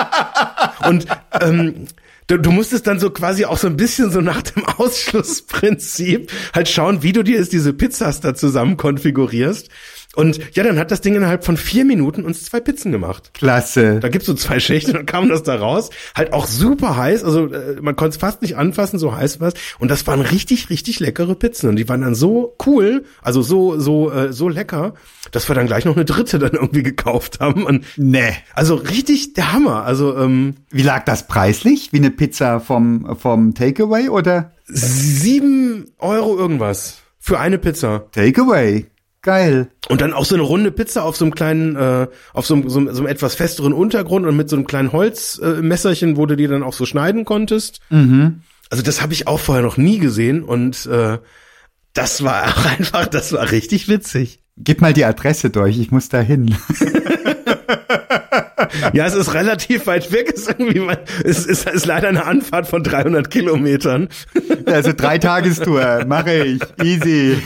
Und ähm, du, du musstest dann so quasi auch so ein bisschen so nach dem Ausschlussprinzip halt schauen, wie du dir jetzt diese Pizzas da zusammen konfigurierst. Und ja, dann hat das Ding innerhalb von vier Minuten uns zwei Pizzen gemacht. Klasse. Da gibt's so zwei Schächte, dann kam das da raus. Halt auch super heiß, also äh, man konnte es fast nicht anfassen, so heiß war's. Und das waren richtig, richtig leckere Pizzen. Und die waren dann so cool, also so, so, äh, so lecker, dass wir dann gleich noch eine dritte dann irgendwie gekauft haben. Und Nee. also richtig der Hammer. Also ähm, Wie lag das preislich? Wie eine Pizza vom, vom Takeaway oder? sieben Euro irgendwas für eine Pizza. Takeaway. Geil. Und dann auch so eine runde Pizza auf so einem kleinen, äh, auf so einem, so, einem, so einem etwas festeren Untergrund und mit so einem kleinen Holzmesserchen, äh, wo du die dann auch so schneiden konntest. Also das habe ich auch vorher noch nie gesehen und äh, das war auch *laughs* einfach, das war richtig witzig. Gib mal die Adresse durch, ich muss da hin. *laughs* *laughs* Ja, es ist relativ weit weg, es ist irgendwie, es ist, ist leider eine Anfahrt von 300 Kilometern. Also drei Tagestour, mache ich. Easy.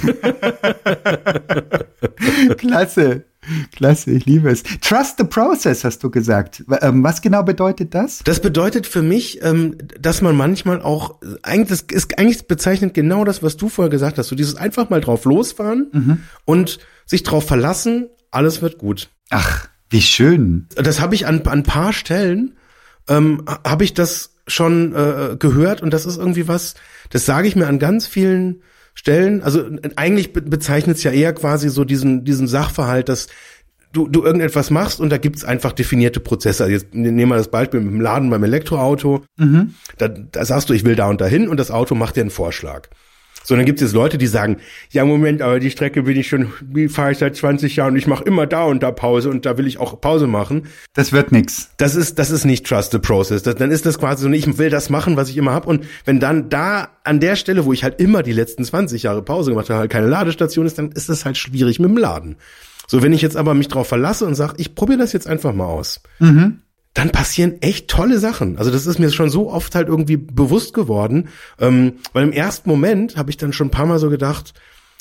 Klasse. Klasse, ich liebe es. Trust the process, hast du gesagt. Ähm, Was genau bedeutet das? Das bedeutet für mich, ähm, dass man manchmal auch, eigentlich, das ist eigentlich bezeichnet genau das, was du vorher gesagt hast, so dieses einfach mal drauf losfahren und sich drauf verlassen, alles wird gut. Ach, wie schön. Das habe ich an, an ein paar Stellen, ähm, habe ich das schon äh, gehört und das ist irgendwie was, das sage ich mir an ganz vielen Stellen. Also eigentlich be bezeichnet es ja eher quasi so diesen, diesen Sachverhalt, dass du, du irgendetwas machst und da gibt's einfach definierte Prozesse. Also jetzt nehmen wir das Beispiel mit dem Laden beim Elektroauto. Da, da sagst du, ich will da und dahin und das Auto macht dir einen Vorschlag. So, dann gibt es Leute, die sagen, ja Moment, aber die Strecke bin ich schon, die fahre ich seit 20 Jahren und ich mache immer da und da Pause und da will ich auch Pause machen. Das wird nix. Das ist, das ist nicht Trust the Process. Das, dann ist das quasi so, ich will das machen, was ich immer hab. Und wenn dann da an der Stelle, wo ich halt immer die letzten 20 Jahre Pause gemacht habe, halt keine Ladestation ist, dann ist das halt schwierig mit dem Laden. So, wenn ich jetzt aber mich drauf verlasse und sage, ich probiere das jetzt einfach mal aus, dann passieren echt tolle Sachen. Also das ist mir schon so oft halt irgendwie bewusst geworden, ähm, weil im ersten Moment habe ich dann schon ein paar Mal so gedacht,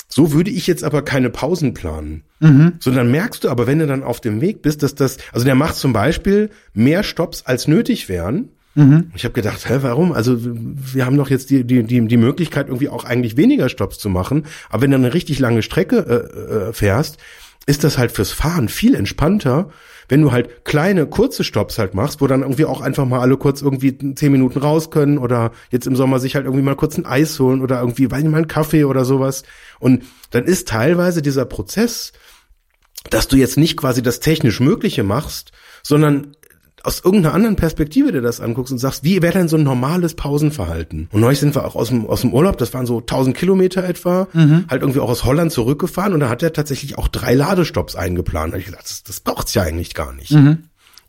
so würde ich jetzt aber keine Pausen planen. So, dann merkst du aber, wenn du dann auf dem Weg bist, dass das, also der macht zum Beispiel mehr Stops als nötig wären. Ich habe gedacht, hä, warum? Also wir haben doch jetzt die, die, die, die Möglichkeit, irgendwie auch eigentlich weniger Stops zu machen. Aber wenn du eine richtig lange Strecke äh, äh, fährst, ist das halt fürs Fahren viel entspannter, wenn du halt kleine, kurze Stops halt machst, wo dann irgendwie auch einfach mal alle kurz irgendwie zehn Minuten raus können oder jetzt im Sommer sich halt irgendwie mal kurz ein Eis holen oder irgendwie, weiß nicht, mal einen Kaffee oder sowas. Und dann ist teilweise dieser Prozess, dass du jetzt nicht quasi das technisch Mögliche machst, sondern aus irgendeiner anderen Perspektive dir das anguckst und sagst, wie wäre denn so ein normales Pausenverhalten? Und neulich sind wir auch aus dem, aus dem Urlaub, das waren so 1000 Kilometer etwa, halt irgendwie auch aus Holland zurückgefahren und da hat er tatsächlich auch drei Ladestops eingeplant. Da ich gedacht, das, das braucht's ja eigentlich gar nicht.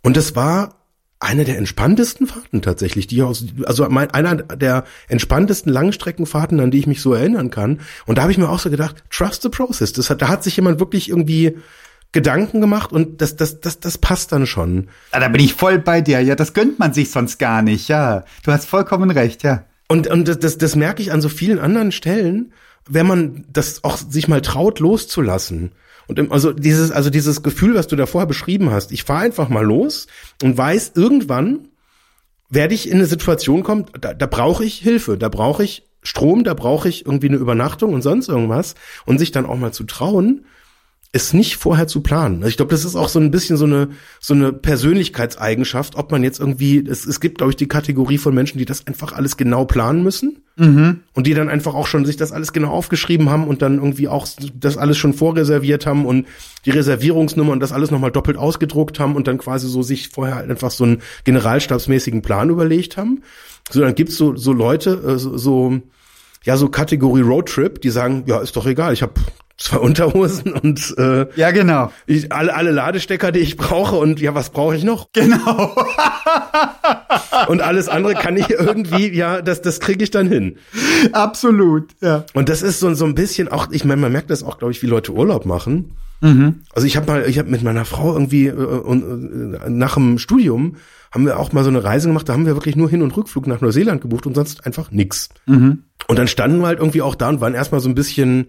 Und das war eine der entspanntesten Fahrten tatsächlich, die aus, also mein, einer der entspanntesten Langstreckenfahrten, an die ich mich so erinnern kann. Und da habe ich mir auch so gedacht, trust the process. Das hat, da hat sich jemand wirklich irgendwie Gedanken gemacht und das, das, das, das passt dann schon. Ah, da bin ich voll bei dir. Ja, das gönnt man sich sonst gar nicht. Ja, du hast vollkommen recht. Ja. Und, und das, das, das merke ich an so vielen anderen Stellen, wenn man das auch sich mal traut, loszulassen. Und im, also dieses, also dieses Gefühl, was du da vorher beschrieben hast, ich fahre einfach mal los und weiß, irgendwann werde ich in eine Situation kommen, da, da brauche ich Hilfe, da brauche ich Strom, da brauche ich irgendwie eine Übernachtung und sonst irgendwas. Und sich dann auch mal zu trauen, es nicht vorher zu planen. Also ich glaube, das ist auch so ein bisschen so eine so eine Persönlichkeitseigenschaft, ob man jetzt irgendwie es, es gibt glaube ich die Kategorie von Menschen, die das einfach alles genau planen müssen mhm. und die dann einfach auch schon sich das alles genau aufgeschrieben haben und dann irgendwie auch das alles schon vorreserviert haben und die Reservierungsnummer und das alles nochmal doppelt ausgedruckt haben und dann quasi so sich vorher halt einfach so einen generalstabsmäßigen Plan überlegt haben. So dann gibt's so so Leute äh, so, so ja so Kategorie Roadtrip, die sagen, ja ist doch egal, ich habe zwei Unterhosen und äh, ja genau ich, alle alle Ladestecker, die ich brauche und ja was brauche ich noch? Genau. und alles andere kann ich irgendwie *laughs* ja das das kriege ich dann hin. Absolut ja. Und das ist so so ein bisschen auch ich meine man merkt das auch glaube ich wie Leute Urlaub machen. Mhm. Also ich habe mal ich habe mit meiner Frau irgendwie äh, äh, nach dem Studium haben wir auch mal so eine Reise gemacht, da haben wir wirklich nur Hin- und Rückflug nach Neuseeland gebucht und sonst einfach nix. Mhm. Und dann standen wir halt irgendwie auch da und waren erstmal so ein bisschen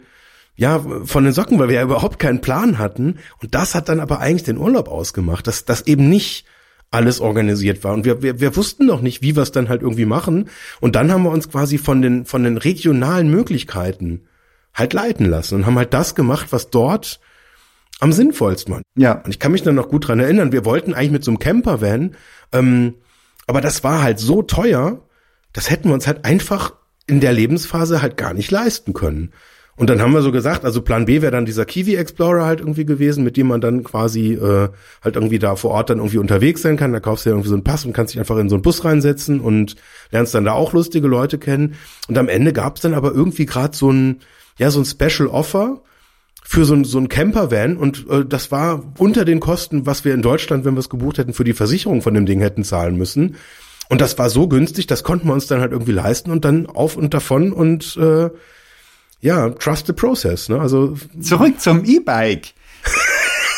ja, von den Socken, weil wir ja überhaupt keinen Plan hatten. Und das hat dann aber eigentlich den Urlaub ausgemacht, dass das eben nicht alles organisiert war. Und wir, wir, wir wussten noch nicht, wie wir es dann halt irgendwie machen. Und dann haben wir uns quasi von den, von den regionalen Möglichkeiten halt leiten lassen und haben halt das gemacht, was dort am sinnvollsten war. Ja. Und ich kann mich dann noch gut dran erinnern, wir wollten eigentlich mit so einem Campervan, ähm, aber das war halt so teuer, das hätten wir uns halt einfach in der Lebensphase halt gar nicht leisten können. Und dann haben wir so gesagt, also Plan B wäre dann dieser Kiwi Explorer halt irgendwie gewesen, mit dem man dann quasi äh, halt irgendwie da vor Ort dann irgendwie unterwegs sein kann. Da kaufst du ja irgendwie so einen Pass und kannst dich einfach in so einen Bus reinsetzen und lernst dann da auch lustige Leute kennen. Und am Ende gab es dann aber irgendwie gerade so ein, ja, so ein Special Offer für so ein, so ein Campervan und äh, das war unter den Kosten, was wir in Deutschland, wenn wir es gebucht hätten, für die Versicherung von dem Ding hätten zahlen müssen. Und das war so günstig, das konnten wir uns dann halt irgendwie leisten und dann auf und davon und äh, ja, trust the process. Ne? Also zurück zum E-Bike.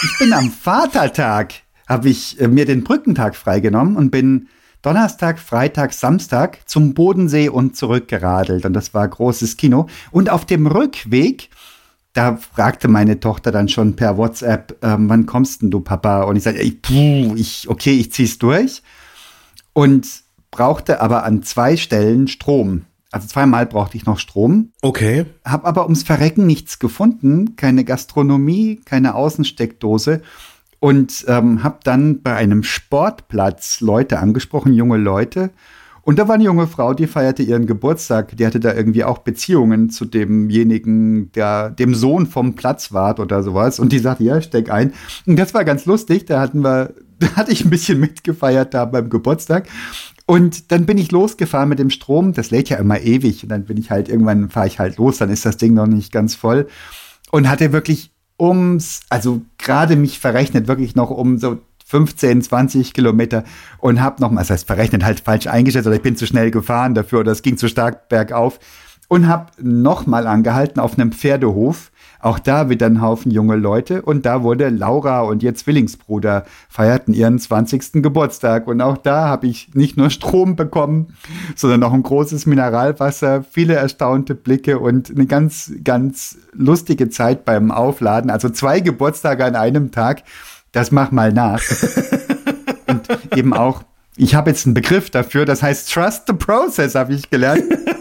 ich bin am Vatertag, habe ich äh, mir den Brückentag freigenommen und bin Donnerstag, Freitag, Samstag zum Bodensee und zurückgeradelt. Und das war großes Kino. Und auf dem Rückweg, da fragte meine Tochter dann schon per WhatsApp, ähm, wann kommst denn du, Papa? Und ich sagte, ey, puh, ich, okay, ich zieh's durch. Und brauchte aber an zwei Stellen Strom. Also zweimal brauchte ich noch Strom. Okay. Hab aber ums Verrecken nichts gefunden, keine Gastronomie, keine Außensteckdose und ähm, habe dann bei einem Sportplatz Leute angesprochen, junge Leute. Und da war eine junge Frau, die feierte ihren Geburtstag. Die hatte da irgendwie auch Beziehungen zu demjenigen, der dem Sohn vom Platzwart oder sowas. Und die sagte, ja, steck ein. Und das war ganz lustig. Da hatten wir, *laughs* da hatte ich ein bisschen mitgefeiert da beim Geburtstag. Und dann bin ich losgefahren mit dem Strom. Das lädt ja immer ewig. Und dann bin ich halt, irgendwann fahre ich halt los. Dann ist das Ding noch nicht ganz voll. Und hatte wirklich ums, also gerade mich verrechnet, wirklich noch um so 15, 20 Kilometer und habe noch mal, das heißt verrechnet halt falsch eingeschätzt oder ich bin zu schnell gefahren dafür oder es ging zu stark bergauf und habe noch mal angehalten auf einem Pferdehof auch da wieder ein Haufen junge Leute und da wurde Laura und ihr Zwillingsbruder feierten ihren 20. Geburtstag und auch da habe ich nicht nur Strom bekommen, sondern auch ein großes Mineralwasser, viele erstaunte Blicke und eine ganz, ganz lustige Zeit beim Aufladen. Also zwei Geburtstage an einem Tag, das mach mal nach. *laughs* und eben auch ich habe jetzt einen Begriff dafür, das heißt Trust the Process, habe ich gelernt. *laughs*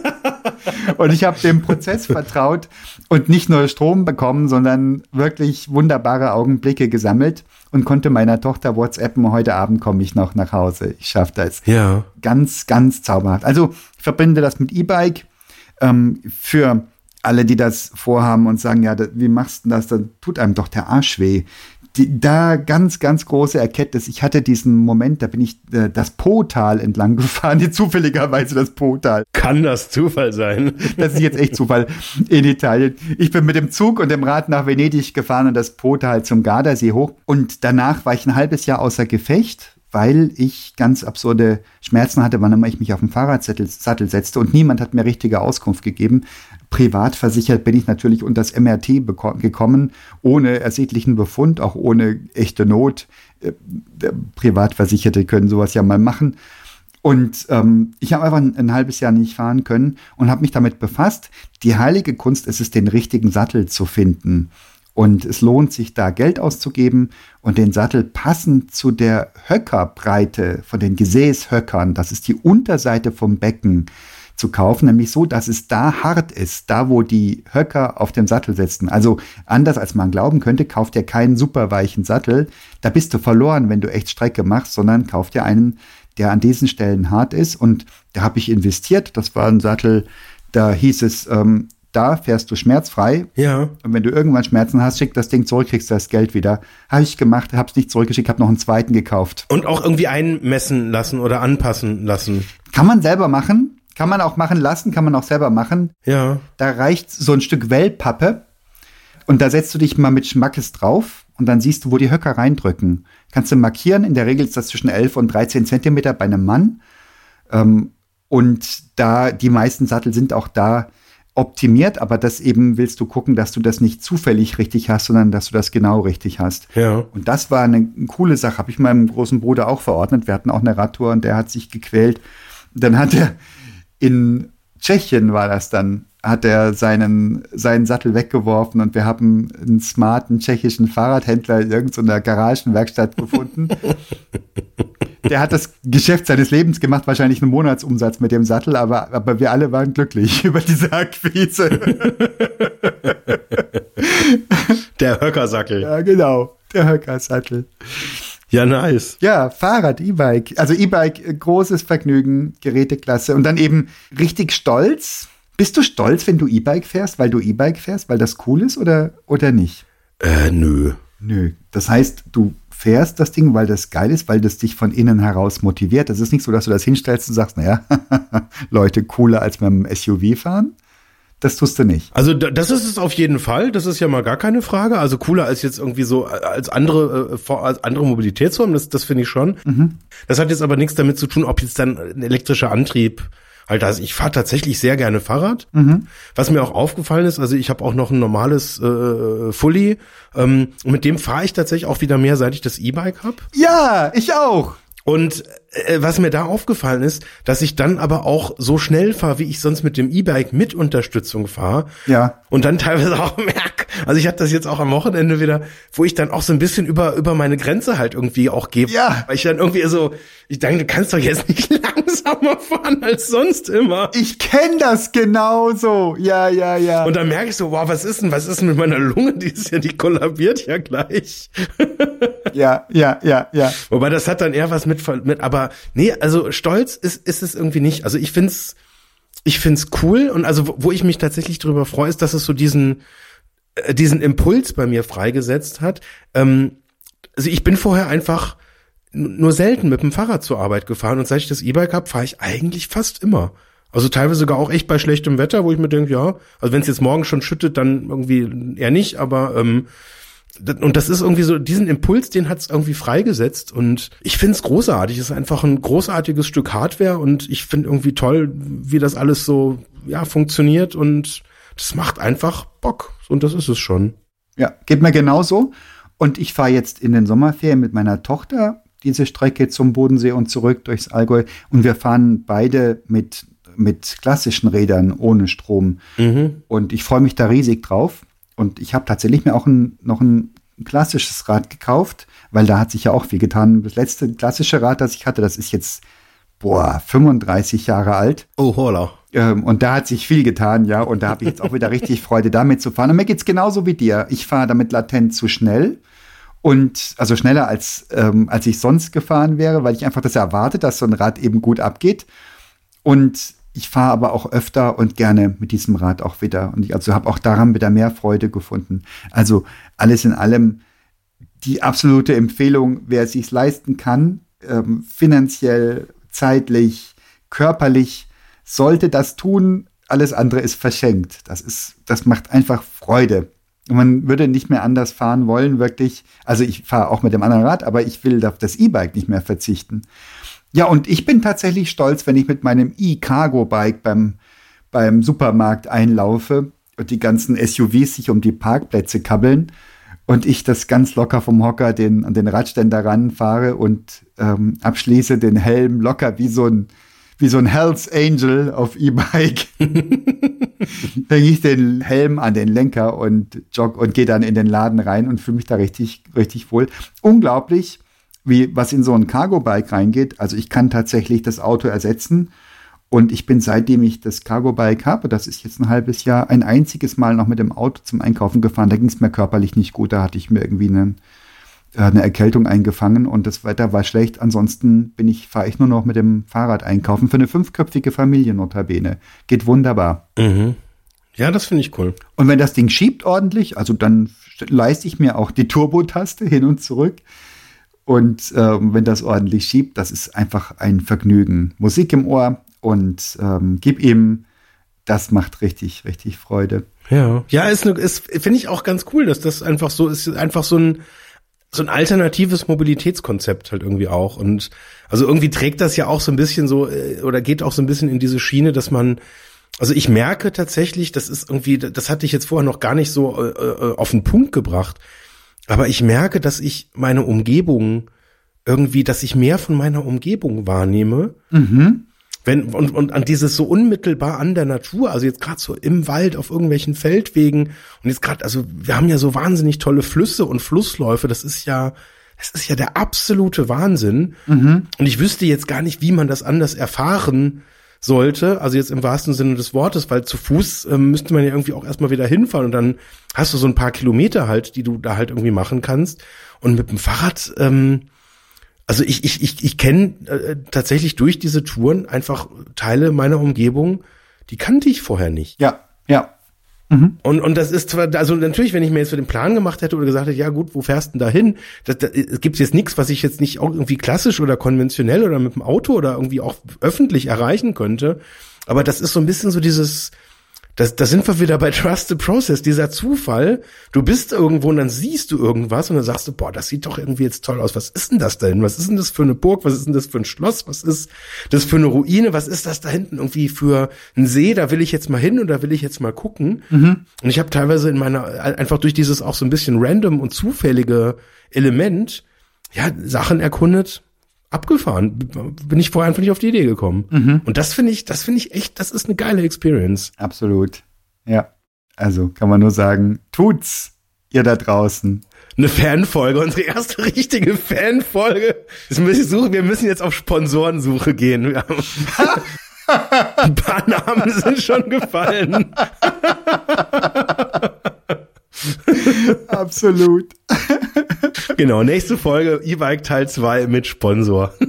und ich habe dem Prozess vertraut und nicht nur Strom bekommen, sondern wirklich wunderbare Augenblicke gesammelt und konnte meiner Tochter WhatsAppen, heute Abend komme ich noch nach Hause. Ich schaffe das. Ja. Ganz, ganz zauberhaft. Also ich verbinde das mit E-Bike. Ähm, für alle, die das vorhaben und sagen, ja, wie machst du das? Dann tut einem doch der Arsch weh die, da ganz, ganz große Erkenntnis. Ich hatte diesen Moment, da bin ich äh, das Po-Tal entlang *laughs* gefahren, die zufälligerweise das Po-Tal. Kann das Zufall sein? *laughs* Das ist jetzt echt Zufall in Italien. Ich bin mit dem Zug und dem Rad nach Venedig gefahren und das Po-Tal zum Gardasee hoch. Und danach war ich ein halbes Jahr außer Gefecht weil ich ganz absurde Schmerzen hatte, wann immer ich mich auf den Fahrradsattel Sattel setzte und niemand hat mir richtige Auskunft gegeben. Privat versichert bin ich natürlich unter das MRT gekommen, ohne ersichtlichen Befund, auch ohne echte Not. Äh, Privatversicherte können sowas ja mal machen. Und ähm, ich habe einfach ein, ein, halbes Jahr nicht fahren können und habe mich damit befasst. Die heilige Kunst ist es, den richtigen Sattel zu finden. Und es lohnt sich da Geld auszugeben und den Sattel passend zu der Höckerbreite von den Gesäßhöckern, das ist die Unterseite vom Becken, zu kaufen, nämlich so, dass es da hart ist, da wo die Höcker auf dem Sattel sitzen. Also anders als man glauben könnte, kauft ihr keinen super weichen Sattel, da bist du verloren, wenn du echt Strecke machst, sondern kauft ihr einen, der an diesen Stellen hart ist. Und da habe ich investiert. Das war ein Sattel, da hieß es, ähm, da fährst du schmerzfrei. Ja. Und wenn du irgendwann Schmerzen hast, schick das Ding zurück, kriegst du das Geld wieder. Habe ich gemacht, habe es nicht zurückgeschickt, habe noch einen zweiten gekauft. Und auch irgendwie einmessen lassen oder anpassen lassen. Kann man selber machen. Kann man auch machen lassen, kann man auch selber machen. Ja. Da reicht so ein Stück Wellpappe und da setzt du dich mal mit Schmackes drauf und dann siehst du, wo die Höcker reindrücken. Kannst du markieren. In der Regel ist das zwischen 11 und 13 Zentimeter bei einem Mann. Ähm, und da die meisten Sattel sind auch da optimiert, aber das eben willst du gucken, dass du das nicht zufällig richtig hast, sondern dass du das genau richtig hast. Ja. Und das war eine, eine coole Sache, habe ich meinem großen Bruder auch verordnet. Wir hatten auch eine Radtour und der hat sich gequält. Dann hat er in Tschechien war das dann, hat er seinen, seinen Sattel weggeworfen und wir haben einen smarten tschechischen Fahrradhändler in irgendeiner Garagenwerkstatt gefunden. *laughs* Der hat das Geschäft seines Lebens gemacht, wahrscheinlich einen Monatsumsatz mit dem Sattel, aber, aber wir alle waren glücklich *laughs* über diese Akquise. Der Höckersackel. Ja, genau. Der Höckersattel. Ja, nice. Ja, Fahrrad, E-Bike. Also E-Bike, großes Vergnügen, Geräteklasse. Und dann eben richtig stolz. Bist du stolz, wenn du E-Bike fährst, weil du E-Bike fährst, weil das cool ist oder, oder nicht? Äh, nö. Nö. Das heißt, du fährst das Ding, weil das geil ist, weil das dich von innen heraus motiviert. Das ist nicht so, dass du das hinstellst und sagst, naja, *laughs* Leute, cooler als mit dem SUV fahren. Das tust du nicht. Also das ist es auf jeden Fall. Das ist ja mal gar keine Frage. Also cooler als jetzt irgendwie so als andere äh, als andere Mobilitätsformen. Das das finde ich schon. Mhm. Das hat jetzt aber nichts damit zu tun, ob jetzt dann ein elektrischer Antrieb halt also ich fahre tatsächlich sehr gerne Fahrrad. Mhm. Was mir auch aufgefallen ist, also ich habe auch noch ein normales äh, Fully. Ähm, mit dem fahre ich tatsächlich auch wieder mehr, seit ich das E-Bike habe. Ja, ich auch. Und äh, was mir da aufgefallen ist, dass ich dann aber auch so schnell fahre, wie ich sonst mit dem E-Bike mit Unterstützung fahre. Ja. Und dann teilweise auch *laughs* merke, also ich hatte das jetzt auch am Wochenende wieder, wo ich dann auch so ein bisschen über über meine Grenze halt irgendwie auch gebe. Ja. Weil ich dann irgendwie so, ich denke, du kannst doch jetzt *laughs* nicht langsamer fahren als sonst immer. Ich kenne das genauso. Ja, ja, ja. Und dann merke ich so, wow, was ist denn, was ist denn mit meiner Lunge? Die ist ja, die kollabiert ja gleich. *laughs* ja, ja, ja, ja. Wobei das hat dann eher was mit, mit aber nee, also stolz ist, ist es irgendwie nicht. Also ich find's, ich find's cool und also wo, wo ich mich tatsächlich drüber freue, ist, dass es so diesen, diesen Impuls bei mir freigesetzt hat. Ähm, also ich bin vorher einfach nur selten mit dem Fahrrad zur Arbeit gefahren und seit ich das E-Bike habe, fahre ich eigentlich fast immer. Also teilweise sogar auch echt bei schlechtem Wetter, wo ich mir denke, ja, also wenn es jetzt morgen schon schüttet, dann irgendwie eher nicht, aber ähm, und das ist irgendwie so, diesen Impuls, den hat es irgendwie freigesetzt und ich finde es großartig. Es ist einfach ein großartiges Stück Hardware und ich finde irgendwie toll, wie das alles so ja funktioniert und das macht einfach Bock und das ist es schon. Ja, geht mir genauso. Und ich fahre jetzt in den Sommerferien mit meiner Tochter diese Strecke zum Bodensee und zurück durchs Allgäu und wir fahren beide mit mit klassischen Rädern ohne Strom. Mhm. Und ich freue mich da riesig drauf. Und ich habe tatsächlich mir auch ein, noch ein klassisches Rad gekauft, weil da hat sich ja auch viel getan. Das letzte klassische Rad, das ich hatte, das ist jetzt, boah, 35 Jahre alt. Oh, holla. Ähm, und da hat sich viel getan, ja. Und da habe ich jetzt auch wieder richtig Freude, damit zu fahren. Und mir geht's genauso wie dir. Ich fahre damit latent zu schnell. Und also schneller als, ähm, als ich sonst gefahren wäre, weil ich einfach das erwarte, dass so ein Rad eben gut abgeht. Und ich fahre aber auch öfter und gerne mit diesem Rad auch wieder. Und ich also habe auch daran wieder mehr Freude gefunden. Also alles in allem die absolute Empfehlung, wer es sich leisten kann, ähm, finanziell, zeitlich, körperlich, sollte das tun. Alles andere ist verschenkt. Das ist, das macht einfach Freude. Man würde nicht mehr anders fahren wollen, wirklich. Also ich fahre auch mit dem anderen Rad, aber ich will auf das E-Bike nicht mehr verzichten. Ja, und ich bin tatsächlich stolz, wenn ich mit meinem E-Cargo-Bike beim, beim Supermarkt einlaufe und die ganzen SUVs sich um die Parkplätze kabbeln und ich das ganz locker vom Hocker den, an den Radständer ranfahre und ähm, abschließe den Helm locker wie so ein, wie so ein Hells Angel auf E-Bike. *laughs* Hänge ich den Helm an den Lenker und jog und gehe dann in den Laden rein und fühle mich da richtig, richtig wohl. Unglaublich, wie was in so ein Cargo-Bike reingeht. Also ich kann tatsächlich das Auto ersetzen. Und ich bin seitdem ich das Cargo-Bike habe, das ist jetzt ein halbes Jahr, ein einziges Mal noch mit dem Auto zum Einkaufen gefahren. Da ging es mir körperlich nicht gut. Da hatte ich mir irgendwie einen, eine Erkältung eingefangen und das Wetter war schlecht. Ansonsten bin ich, fahre ich nur noch mit dem Fahrrad einkaufen für eine fünfköpfige Familie notabene. Geht wunderbar. Mhm. Ja, das finde ich cool. Und wenn das Ding schiebt ordentlich, also dann leiste ich mir auch die Turbo-Taste hin und zurück. Und ähm, wenn das ordentlich schiebt, das ist einfach ein Vergnügen. Musik im Ohr und ähm, gib ihm, das macht richtig, richtig Freude. Ja, ja, ist, ne, ist finde ich auch ganz cool, dass das einfach so ist, einfach so ein so ein alternatives Mobilitätskonzept halt irgendwie auch und also irgendwie trägt das ja auch so ein bisschen so äh, oder geht auch so ein bisschen in diese Schiene, dass man also ich merke tatsächlich, das ist irgendwie, das hatte ich jetzt vorher noch gar nicht so äh, äh auf den Punkt gebracht, aber ich merke, dass ich meine Umgebung irgendwie, dass ich mehr von meiner Umgebung wahrnehme. Mhm. Wenn, und, und an dieses so unmittelbar an der Natur, also jetzt gerade so im Wald, auf irgendwelchen Feldwegen und jetzt gerade, also wir haben ja so wahnsinnig tolle Flüsse und Flussläufe, das ist ja, das ist ja der absolute Wahnsinn. Mhm. Und ich wüsste jetzt gar nicht, wie man das anders erfahren sollte, also jetzt im wahrsten Sinne des Wortes, weil zu Fuß ähm, müsste man ja irgendwie auch erstmal wieder hinfahren und dann hast du so ein paar Kilometer halt, die du da halt irgendwie machen kannst. Und mit dem Fahrrad, ähm, also ich, ich, ich, ich kenne äh, tatsächlich durch diese Touren einfach Teile meiner Umgebung, die kannte ich vorher nicht. Ja, ja. Mhm. Und, und das ist zwar, also natürlich, wenn ich mir jetzt für den Plan gemacht hätte oder gesagt hätte, ja gut, wo fährst du denn da hin? Es gibt jetzt nichts, was ich jetzt nicht auch irgendwie klassisch oder konventionell oder mit dem Auto oder irgendwie auch öffentlich erreichen könnte. Aber das ist so ein bisschen so dieses, das, da sind wir wieder bei Trust the Process, dieser Zufall. Du bist irgendwo und dann siehst du irgendwas und dann sagst du, boah, das sieht doch irgendwie jetzt toll aus. Was ist denn das denn? Was ist denn das für eine Burg? Was ist denn das für ein Schloss? Was ist das für eine Ruine? Was ist das da hinten irgendwie für ein See? Da will ich jetzt mal hin und da will ich jetzt mal gucken. Mhm. Und ich habe teilweise in meiner, einfach durch dieses auch so ein bisschen random und zufällige Element, ja, Sachen erkundet, abgefahren. Bin ich vorher einfach nicht auf die Idee gekommen. Mhm. Und das finde ich, das finde ich echt, das ist eine geile Experience. Absolut. Ja. Also kann man nur sagen, tut's, ihr da draußen. Eine Fanfolge, unsere erste richtige Fanfolge. Wir müssen jetzt auf Sponsorensuche gehen. *laughs* *laughs* Ein paar Namen sind schon gefallen. *laughs* *laughs* Absolut. Genau, nächste Folge E-Bike Teil 2 mit Sponsor. *laughs*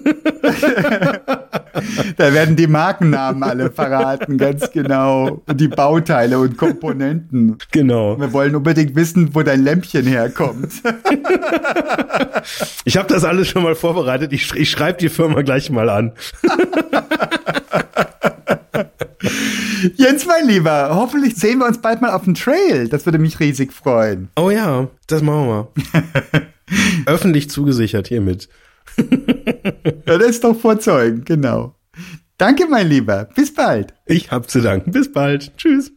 da werden die Markennamen alle verraten, ganz genau. Und die Bauteile und Komponenten. Genau. Wir wollen unbedingt wissen, wo dein Lämpchen herkommt. ich habe das alles schon mal vorbereitet. Ich, ich schreibe die Firma gleich mal an. *laughs* Jens, mein Lieber, hoffentlich sehen wir uns bald mal auf dem Trail. Das würde mich riesig freuen. Oh ja, das machen wir. *laughs* Öffentlich zugesichert hiermit. ja, das ist doch vorzeugen, genau. Danke, mein Lieber. Bis bald. Ich hab zu danken. Bis bald. Tschüss.